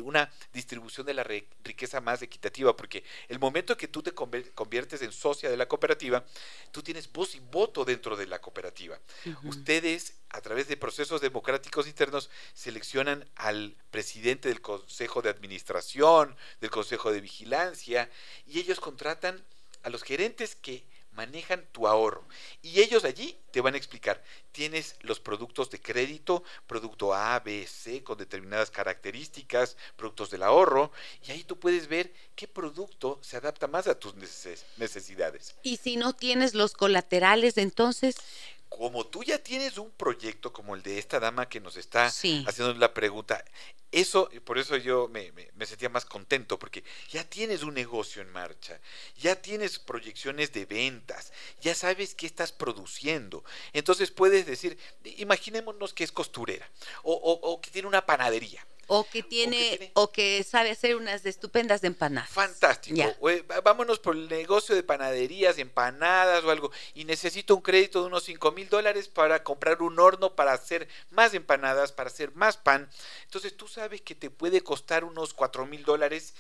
[SPEAKER 4] una distribución de la riqueza más equitativa, porque el momento que tú te conviertes en socia de la cooperativa, tú tienes voz y voto dentro de la cooperativa. Ustedes, a través de procesos democráticos internos, seleccionan al presidente del Consejo de Administración, del Consejo de Vigilancia, y ellos contratan a los gerentes que manejan tu ahorro. Y ellos allí te van a explicar, tienes los productos de crédito, producto A, B, C, con determinadas características, productos del ahorro, y ahí tú puedes ver qué producto se adapta más a tus necesidades.
[SPEAKER 1] Y si no tienes los colaterales, entonces
[SPEAKER 4] como tú ya tienes un proyecto como el de esta dama que nos está haciendo la pregunta, eso, por eso yo me, sentía más contento, porque ya tienes un negocio en marcha, ya tienes proyecciones de ventas, ya sabes qué estás produciendo. Entonces puedes decir, imaginémonos que es costurera o que tiene una panadería.
[SPEAKER 1] O que tiene, o que, sabe hacer unas estupendas empanadas.
[SPEAKER 4] Fantástico. Vámonos por el negocio de panaderías, empanadas o algo. Y necesito un crédito de unos 5 mil dólares para comprar un horno para hacer más empanadas, para hacer más pan. Entonces tú sabes que te puede costar unos 4 mil dólares.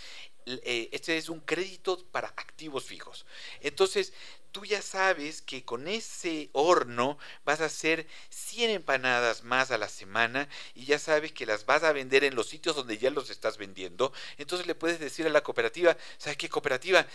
[SPEAKER 4] Este es un crédito para activos fijos. Entonces tú ya sabes que con ese horno vas a hacer 100 empanadas más a la semana y ya sabes que las vas a vender en los sitios donde ya los estás vendiendo. Entonces le puedes decir a la cooperativa, ¿sabes qué cooperativa?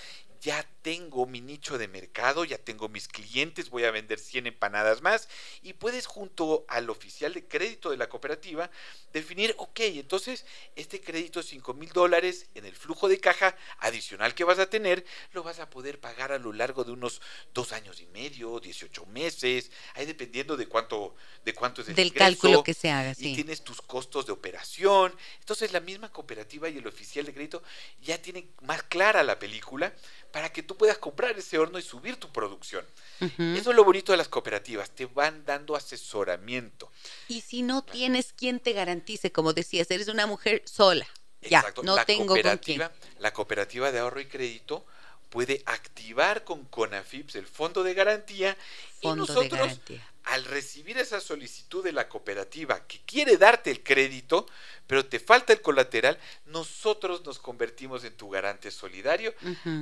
[SPEAKER 4] Ya tengo mi nicho de mercado, ya tengo mis clientes, voy a vender 100 empanadas más y puedes junto al oficial de crédito de la cooperativa definir, ok, entonces este crédito de 5 mil dólares en el flujo de caja adicional que vas a tener, lo vas a poder pagar a lo largo de unos dos años y medio, 18 meses, ahí dependiendo de cuánto, de cuánto es el
[SPEAKER 1] Del cálculo que se haga,
[SPEAKER 4] sí. Y tienes tus costos de operación. Entonces la misma cooperativa y el oficial de crédito ya tienen más clara la película para que tú puedas comprar ese horno y subir tu producción. Eso es lo bonito de las cooperativas, te van dando asesoramiento.
[SPEAKER 1] Y si no tienes quien te garantice, como decías, eres una mujer sola. Ya, no la tengo
[SPEAKER 4] cooperativa, La cooperativa de ahorro y crédito puede activar con CONAFIPS el fondo de garantía y nosotros al recibir esa solicitud de la cooperativa que quiere darte el crédito, pero te falta el colateral, nosotros nos convertimos en tu garante solidario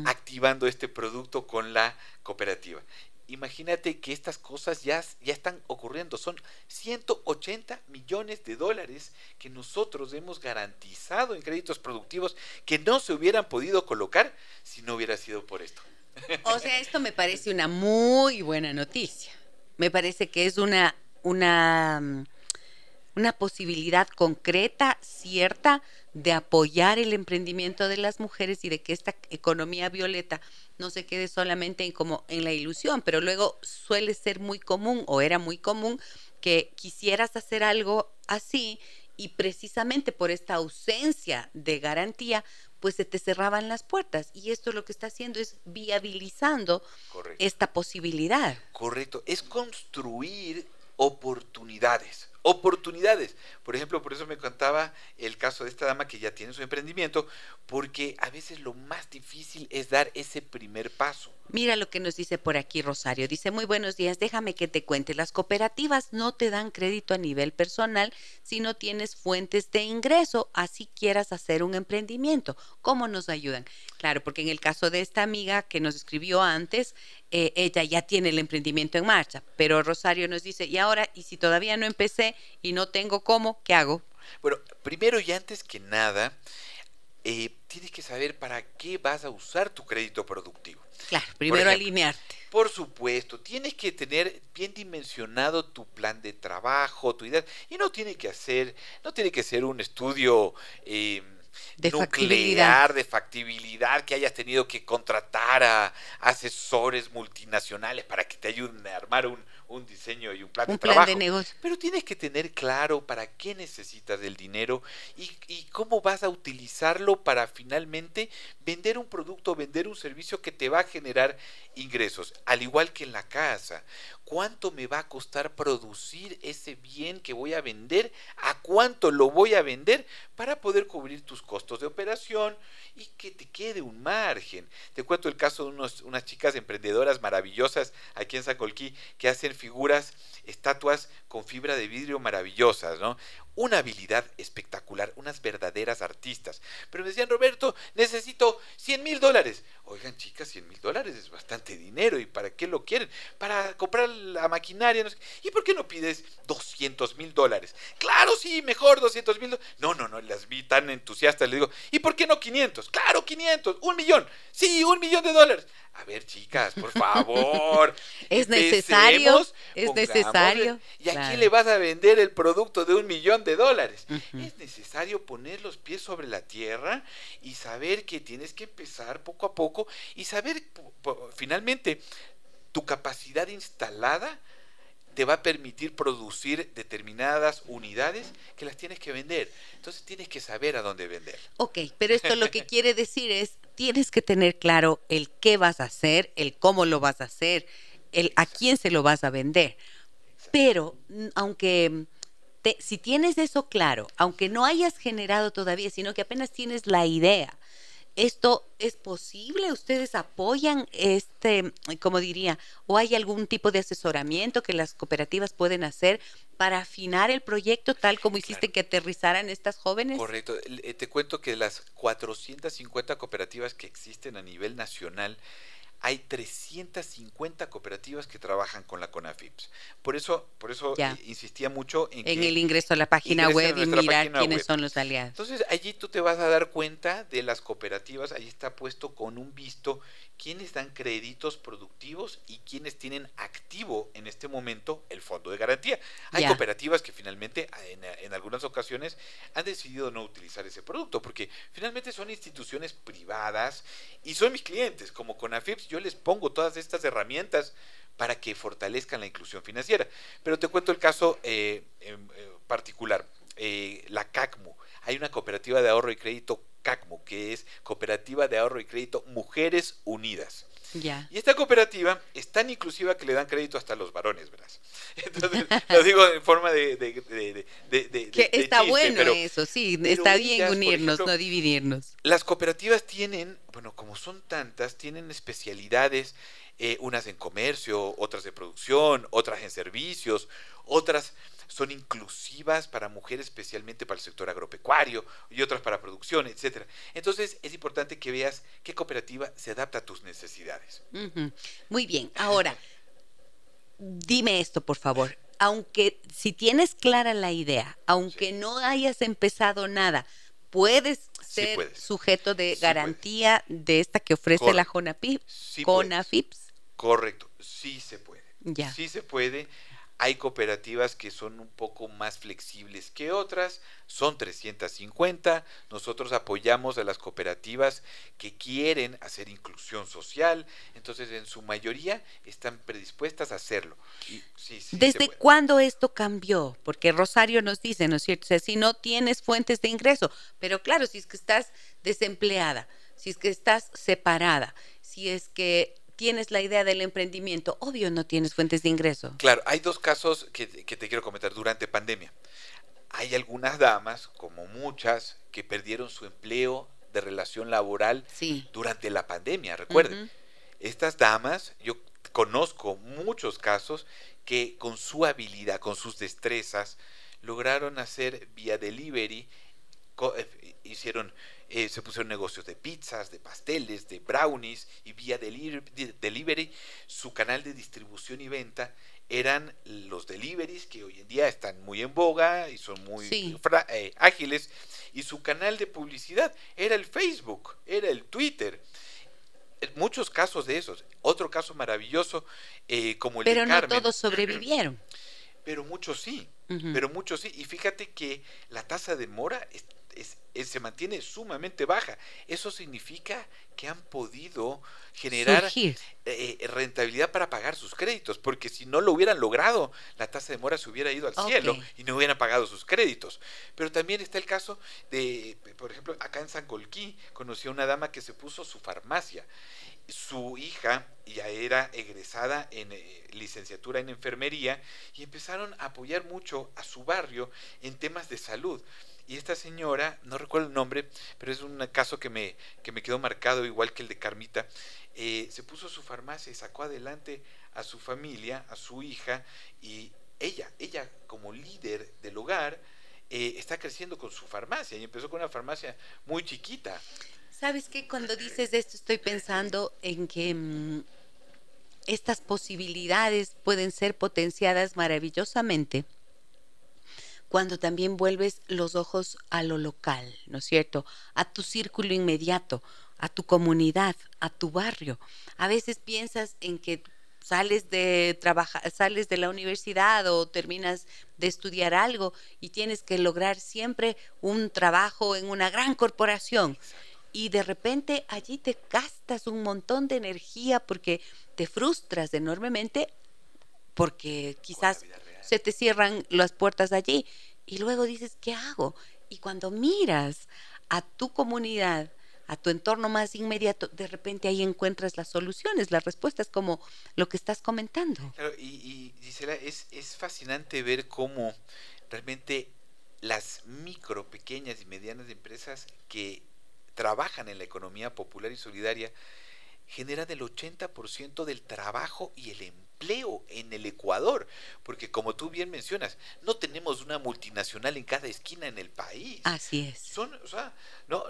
[SPEAKER 4] activando este producto con la cooperativa imagínate que estas cosas ya, ya están ocurriendo. Son 180 millones de dólares que nosotros hemos garantizado en créditos productivos que no se hubieran podido colocar si no hubiera sido por esto.
[SPEAKER 1] O sea, esto me parece una muy buena noticia. Me parece que es una, una, mm, una posibilidad concreta, cierta, de apoyar el emprendimiento de las mujeres y de que esta economía violeta no se quede solamente en como en la ilusión, pero luego suele ser muy común o era muy común que quisieras hacer algo así y precisamente por esta ausencia de garantía, pues se te cerraban las puertas. Y esto lo que está haciendo es viabilizando esta posibilidad.
[SPEAKER 4] Correcto, es construir oportunidades oportunidades. Por ejemplo, por eso me contaba el caso de esta dama que ya tiene su emprendimiento, porque a veces lo más difícil es dar ese primer paso.
[SPEAKER 1] Mira lo que nos dice por aquí Rosario. Dice, muy buenos días, déjame que te cuente. Las cooperativas no te dan crédito a nivel personal si no tienes fuentes de ingreso, así quieras hacer un emprendimiento. ¿Cómo nos ayudan? Claro, porque en el caso de esta amiga que nos escribió antes, eh, ella ya tiene el emprendimiento en marcha, pero Rosario nos dice, y ahora, y si todavía no empecé y no tengo cómo, ¿qué hago?
[SPEAKER 4] Bueno, primero y antes que nada, eh, tienes que saber para qué vas a usar tu crédito productivo.
[SPEAKER 1] Claro, primero alinearte.
[SPEAKER 4] Por supuesto, tienes que tener bien dimensionado tu plan de trabajo, tu idea, y no tiene que hacer, no tiene que ser un estudio eh,
[SPEAKER 1] de
[SPEAKER 4] nuclear,
[SPEAKER 1] factibilidad.
[SPEAKER 4] de factibilidad, que hayas tenido que contratar a asesores multinacionales para que te ayuden a armar un, un diseño y un plan de trabajo.
[SPEAKER 1] negocio.
[SPEAKER 4] Pero tienes que tener claro para qué necesitas el dinero y, y, cómo vas a utilizarlo para finalmente vender un producto, vender un servicio que te va a generar ingresos. Al igual que en la casa. ¿Cuánto me va a costar producir ese bien que voy a vender? ¿A cuánto lo voy a vender? Para poder cubrir tus costos de operación y que te quede un margen. Te cuento el caso de unas chicas emprendedoras maravillosas aquí en Sacolquí que hacen figuras, estatuas con fibra de vidrio maravillosas, ¿no? Una habilidad espectacular, unas verdaderas artistas. Pero me decían, Roberto, necesito 100 mil dólares. Oigan, chicas, 100 mil dólares es bastante dinero. ¿Y para qué lo quieren? Para comprar la maquinaria. No sé. ¿Y por qué no pides 200 mil dólares? Claro, sí, mejor 200 mil. No, no, no, las vi tan entusiastas. Le digo, ¿y por qué no 500? Claro, 500, un millón. Sí, un millón de dólares. A ver, chicas, por favor. *laughs*
[SPEAKER 1] es necesario. Es necesario.
[SPEAKER 4] ¿Y a quién le vas a vender el producto de un millón de dólares? Es necesario poner los pies sobre la tierra y saber que tienes que empezar poco a poco y saber finalmente tu capacidad instalada te va a permitir producir determinadas unidades que las tienes que vender. Entonces tienes que saber a dónde vender.
[SPEAKER 1] Ok, pero esto lo que *laughs* quiere decir es, tienes que tener claro el qué vas a hacer, el cómo lo vas a hacer, el a quién se lo vas a vender. Pero aunque si tienes eso claro, aunque no hayas generado todavía, sino que apenas tienes la idea, ¿Esto es posible? ¿Ustedes apoyan este, como diría, o hay algún tipo de asesoramiento que las cooperativas pueden hacer para afinar el proyecto tal como hiciste que aterrizaran estas jóvenes?
[SPEAKER 4] Correcto. Eh, te cuento que las 450 cooperativas que existen a nivel nacional, hay 350 cooperativas que trabajan con la CONAFIPS. Por eso, por eso eh, insistía mucho
[SPEAKER 1] en, en el ingreso a la página web y mirar quiénes son los aliados.
[SPEAKER 4] Entonces, allí tú te vas a dar cuenta de las cooperativas, allí está puesto con un visto quiénes dan créditos productivos y quiénes tienen activo en este momento el fondo de garantía. Hay cooperativas que finalmente en, en, algunas ocasiones han decidido no utilizar ese producto porque finalmente son instituciones privadas y son mis clientes, como con Yo les pongo todas estas herramientas para que fortalezcan la inclusión financiera. Pero te cuento el caso eh, en, particular, eh, la CACMU. Hay una cooperativa de ahorro y crédito CACMU, que es Cooperativa de Ahorro y Crédito Mujeres Unidas. Y esta cooperativa es tan inclusiva que le dan crédito hasta a los varones, ¿verdad? *laughs* Entonces, *laughs* lo digo en forma de...
[SPEAKER 1] que está bueno eso, sí, está bien unirnos, no dividirnos.
[SPEAKER 4] Las cooperativas tienen, bueno, como son tantas, tienen especialidades, eh, unas en comercio, otras de producción, otras en servicios, otras son inclusivas para mujeres, especialmente para el sector agropecuario y otras para producción, etcétera. Entonces es importante que veas qué cooperativa se adapta a tus necesidades.
[SPEAKER 1] Muy bien. Ahora, dime esto, por favor. Aunque si tienes clara la idea, aunque no hayas empezado nada, puedes ser sujeto de garantía de esta que ofrece la CONAPIP, CONAFIPS.
[SPEAKER 4] Correcto, sí se puede.
[SPEAKER 1] Ya.
[SPEAKER 4] Sí se puede. Hay cooperativas que son un poco más flexibles que otras, son 350. Nosotros apoyamos a las cooperativas que quieren hacer inclusión social, entonces en su mayoría están predispuestas a hacerlo.
[SPEAKER 1] ¿Desde cuándo esto cambió? Porque Rosario nos dice, ¿no es cierto? O sea, si no tienes fuentes de ingreso, pero claro, si es que estás desempleada, si es que estás separada, si es que tienes la idea del emprendimiento, obvio no tienes fuentes de ingreso.
[SPEAKER 4] Claro, hay dos casos que, te quiero comentar durante pandemia. Hay algunas damas, como muchas, que perdieron su empleo de relación laboral durante la pandemia, recuerden. Estas damas, yo conozco muchos casos que con su habilidad, con sus destrezas, lograron hacer vía delivery, eh, hicieron eh, se pusieron negocios de pizzas, de pasteles, de brownies y vía delivery. Su canal de distribución y venta eran los deliveries que hoy en día están muy en boga y son muy eh, ágiles. Y su canal de publicidad era el Facebook, era el Twitter. Muchos casos de esos. Otro caso maravilloso eh, como el
[SPEAKER 1] Pero
[SPEAKER 4] de
[SPEAKER 1] Carmen. Pero no todos sobrevivieron.
[SPEAKER 4] Pero muchos sí. Pero muchos sí. Y fíjate que la tasa de mora se mantiene sumamente baja. Eso significa que han podido generar eh, rentabilidad para pagar sus créditos, porque si no lo hubieran logrado, la tasa de mora se hubiera ido al cielo y no hubieran pagado sus créditos. Pero también está el caso de, por ejemplo, acá en San Colquí, conocí a una dama que se puso su farmacia. Su hija ya era egresada en eh, licenciatura en enfermería y empezaron a apoyar mucho a su barrio en temas de salud. Y esta señora, no recuerdo el nombre, pero es un caso que me, que me quedó marcado, igual que el de Carmita, eh, se puso su farmacia y sacó adelante a su familia, a su hija, y ella, ella como líder del hogar, eh, está creciendo con su farmacia y empezó con una farmacia muy chiquita.
[SPEAKER 1] ¿Sabes qué? Cuando dices esto estoy pensando en que mm, estas posibilidades pueden ser potenciadas maravillosamente cuando también vuelves los ojos a lo local, ¿no es cierto? A tu círculo inmediato, a tu comunidad, a tu barrio. A veces piensas en que sales de trabajar, sales de la universidad o terminas de estudiar algo y tienes que lograr siempre un trabajo en una gran corporación. Y de repente allí te gastas un montón de energía porque te frustras enormemente porque quizás se te cierran las puertas allí y luego dices, ¿qué hago? Y cuando miras a tu comunidad, a tu entorno más inmediato, de repente ahí encuentras las soluciones, las respuestas, como lo que estás comentando.
[SPEAKER 4] y, y Gisela, es, es fascinante ver cómo realmente las micro, pequeñas y medianas empresas que trabajan en la economía popular y solidaria generan el 80% del trabajo y el empleo en el Ecuador, porque como tú bien mencionas, no tenemos una multinacional en cada esquina en el país.
[SPEAKER 1] Así es.
[SPEAKER 4] Son, o sea, no,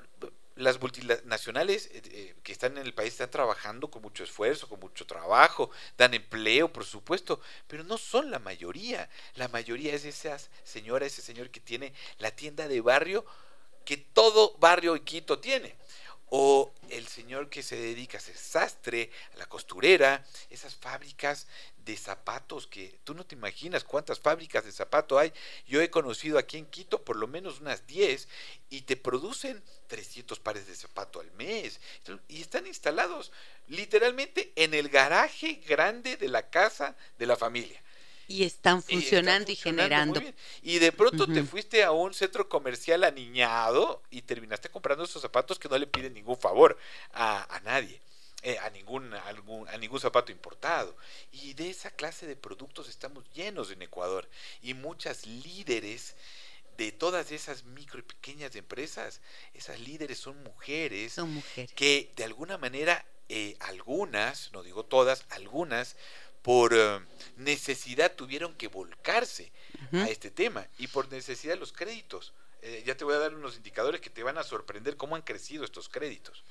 [SPEAKER 4] las multinacionales eh, eh, que están en el país están trabajando con mucho esfuerzo, con mucho trabajo, dan empleo, por supuesto, pero no son la mayoría. La mayoría es esa señora, ese señor que tiene la tienda de barrio que todo barrio en Quito tiene o el señor que se dedica a ser sastre, a la costurera, esas fábricas de zapatos que tú no te imaginas cuántas fábricas de zapatos hay. Yo he conocido aquí en Quito por lo menos unas 10 y te producen 300 pares de zapatos al mes y están instalados literalmente en el garaje grande de la casa de la familia.
[SPEAKER 1] Y están funcionando y, generando.
[SPEAKER 4] Y de pronto te fuiste a un centro comercial aniñado y terminaste comprando esos zapatos que no le piden ningún favor a, nadie. Eh, a, ningún, algún, a ningún zapato importado. Y de esa clase de productos estamos llenos en Ecuador. Y muchas líderes de todas esas micro y pequeñas empresas, esas líderes son mujeres,
[SPEAKER 1] son mujeres.
[SPEAKER 4] que de alguna manera, eh, algunas, no digo todas, algunas, por eh, necesidad tuvieron que volcarse a este tema y por necesidad los créditos. Eh, ya te voy a dar unos indicadores que te van a sorprender cómo han crecido estos créditos.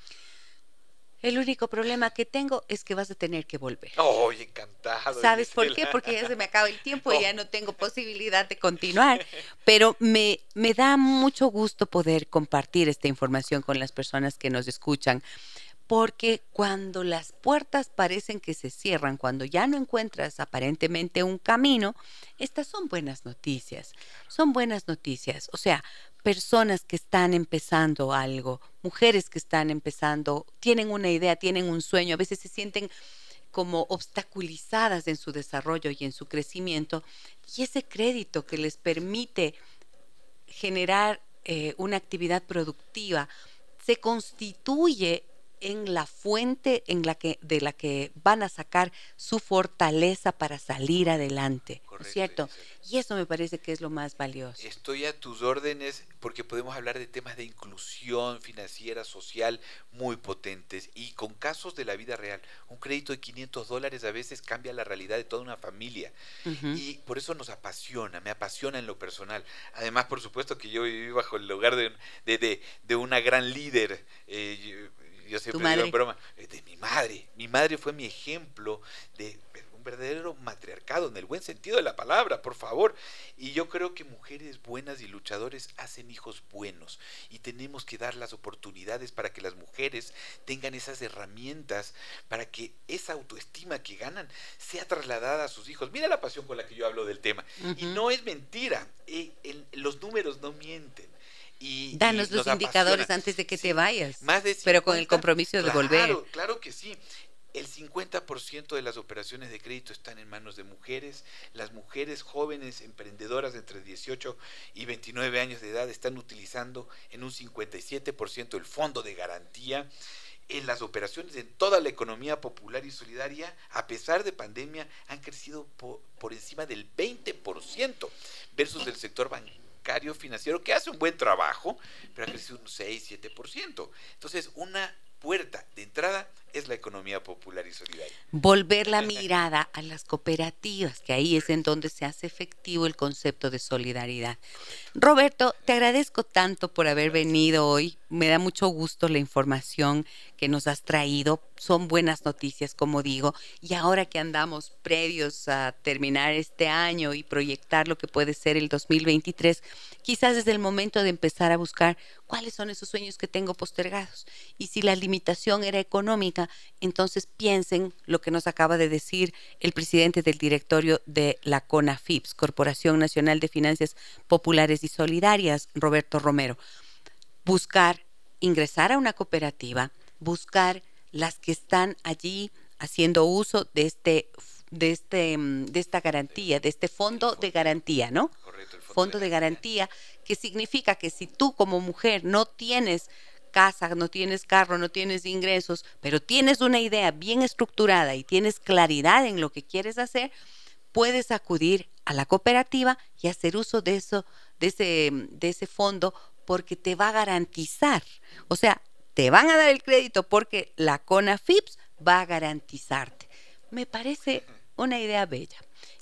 [SPEAKER 1] El único problema que tengo es que vas a tener que volver.
[SPEAKER 4] ¡Oh, encantado!
[SPEAKER 1] ¿Sabes por qué? Porque ya se me acaba el tiempo y ya no tengo posibilidad de continuar. Pero me, me da mucho gusto poder compartir esta información con las personas que nos escuchan porque cuando las puertas parecen que se cierran, cuando ya no encuentras aparentemente un camino, estas son buenas noticias, son buenas noticias. O sea, personas que están empezando algo, mujeres que están empezando, tienen una idea, tienen un sueño, a veces se sienten como obstaculizadas en su desarrollo y en su crecimiento, y ese crédito que les permite generar eh, una actividad productiva se constituye en la fuente en la que, de la que van a sacar su fortaleza para salir adelante, ¿cierto? Y eso me parece que es lo más valioso.
[SPEAKER 4] Estoy a tus órdenes porque podemos hablar de temas de inclusión financiera, social, muy potentes y con casos de la vida real. Un crédito de 500 dólares a veces cambia la realidad de toda una familia y por eso nos apasiona, me apasiona en lo personal. Además, por supuesto que yo viví bajo el hogar de, de, de, una gran líder. Eh, yo siempre digo en broma, de mi madre. Mi madre fue mi ejemplo de un verdadero matriarcado, en el buen sentido de la palabra, por favor. Y yo creo que mujeres buenas y luchadores hacen hijos buenos. Y tenemos que dar las oportunidades para que las mujeres tengan esas herramientas, para que esa autoestima que ganan sea trasladada a sus hijos. Mira la pasión con la que yo hablo del tema. Y no es mentira, eh, los números no mienten. Y,
[SPEAKER 1] Danos los indicadores antes de que te vayas. pero con el compromiso de volver.
[SPEAKER 4] Claro que sí. El 50% de las operaciones de crédito están en manos de mujeres. Las mujeres jóvenes emprendedoras de entre 18 y 29 años de edad están utilizando en un 57% el fondo de garantía. En las operaciones en toda la economía popular y solidaria, a pesar de pandemia, han crecido por, por encima del 20% versus el sector bancario financiero que hace un buen trabajo, pero ha crecido un 6, 7%. Entonces, una puerta de entrada es la economía popular y solidaria.
[SPEAKER 1] Volver la *laughs* mirada a las cooperativas, que ahí es en donde se hace efectivo el concepto de solidaridad. Roberto, te agradezco tanto por haber venido hoy. Me da mucho gusto la información que nos has traído. Son buenas noticias, como digo. Y ahora que andamos previos a terminar este año y proyectar lo que puede ser el 2023, quizás es el momento de empezar a buscar cuáles son esos sueños que tengo postergados. Y si la limitación era económica, entonces piensen lo que nos acaba de decir el presidente del directorio de la CONAFIPS, Corporación Nacional de Finanzas Populares y Solidarias, Roberto Romero. Buscar ingresar a una cooperativa, buscar las que están allí haciendo uso de este de este de esta garantía, de este fondo de garantía, ¿no?
[SPEAKER 4] Correcto, el
[SPEAKER 1] Fondo de garantía, que significa que si tú como mujer no tienes casa, no tienes carro, no tienes ingresos, pero tienes una idea bien estructurada y tienes claridad en lo que quieres hacer, puedes acudir a la cooperativa y hacer uso de eso, de ese, de ese fondo, porque te va a garantizar. O sea, te van a dar el crédito porque la CONAFIPS va a garantizarte. Me parece una idea bella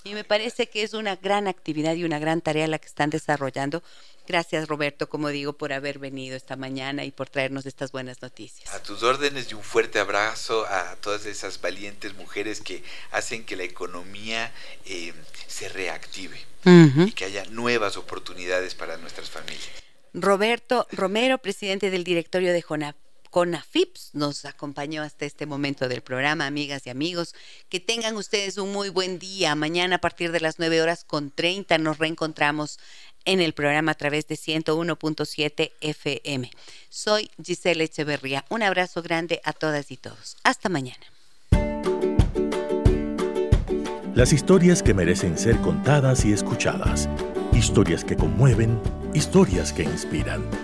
[SPEAKER 1] y me parece que es una gran actividad y una gran tarea la que están desarrollando Gracias Roberto, como digo, por haber venido esta mañana y por traernos estas buenas noticias.
[SPEAKER 4] A tus órdenes y un fuerte abrazo a todas esas valientes mujeres que hacen que la economía eh, se reactive y que haya nuevas oportunidades para nuestras familias.
[SPEAKER 1] Roberto Romero, presidente del directorio de Jonap CONAFIPS nos acompañó hasta este momento del programa, amigas y amigos. Que tengan ustedes un muy buen día. Mañana a partir de las 9 horas con 30 nos reencontramos en el programa a través de 101.7 FM. Soy Giselle Echeverría. Un abrazo grande a todas y todos. Hasta mañana.
[SPEAKER 2] Las historias que merecen ser contadas y escuchadas. Historias que conmueven, historias que inspiran.